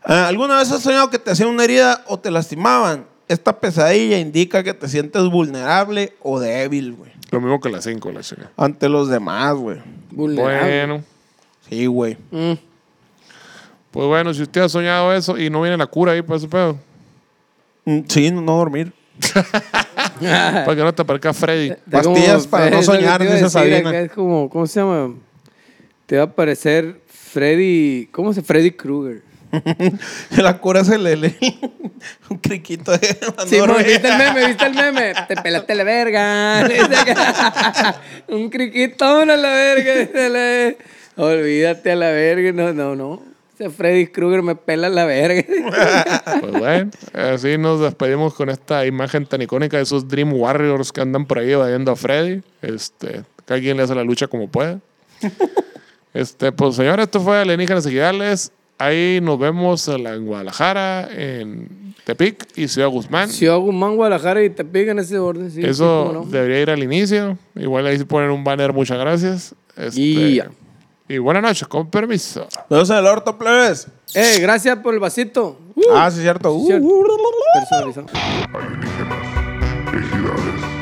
Ah, ¿Alguna vez has soñado que te hacían una herida o te lastimaban? Esta pesadilla indica que te sientes vulnerable o débil, güey. Lo mismo que las 5, la chica. Ante los demás, güey. Vulnerable. Bueno. Sí, güey. Mm. Pues bueno, si usted ha soñado eso y no viene la cura ahí para ese pedo, Sí, no, dormir. para que no te aparezca Freddy. Pastillas para no soñar, dice Sabina. Es como, ¿cómo se llama? Te va a parecer Freddy, ¿cómo se Freddy Krueger? La cura es el, el- un criquito de Sí. ¿viste el meme? ¿Viste el meme? Te pelaste la verga. Un criquitón a la verga. Olvídate a la verga. No, no, no. Ese Freddy Krueger me pela la verga. Pues bueno, así nos despedimos con esta imagen tan icónica de esos Dream Warriors que andan por ahí evadiendo a Freddy. Este, cada quien le hace la lucha como puede. Este, pues señores, esto fue Alienígenas Ejidales. Ahí nos vemos en, la- en Guadalajara, en Tepic y Ciudad Guzmán. Ciudad Guzmán, Guadalajara y te pican ese orden. Sí, sí, Eso cómo no. debería ir al inicio. Igual ahí se ponen un banner, muchas gracias. Este, Y ya. Y buenas noches, con permiso. Nos vemos en el orto, plebes. Eh, gracias por el vasito. Uh, Ah, sí, cierto. Uh, cierto. uh, personalizado. Alienígenas, ejidales.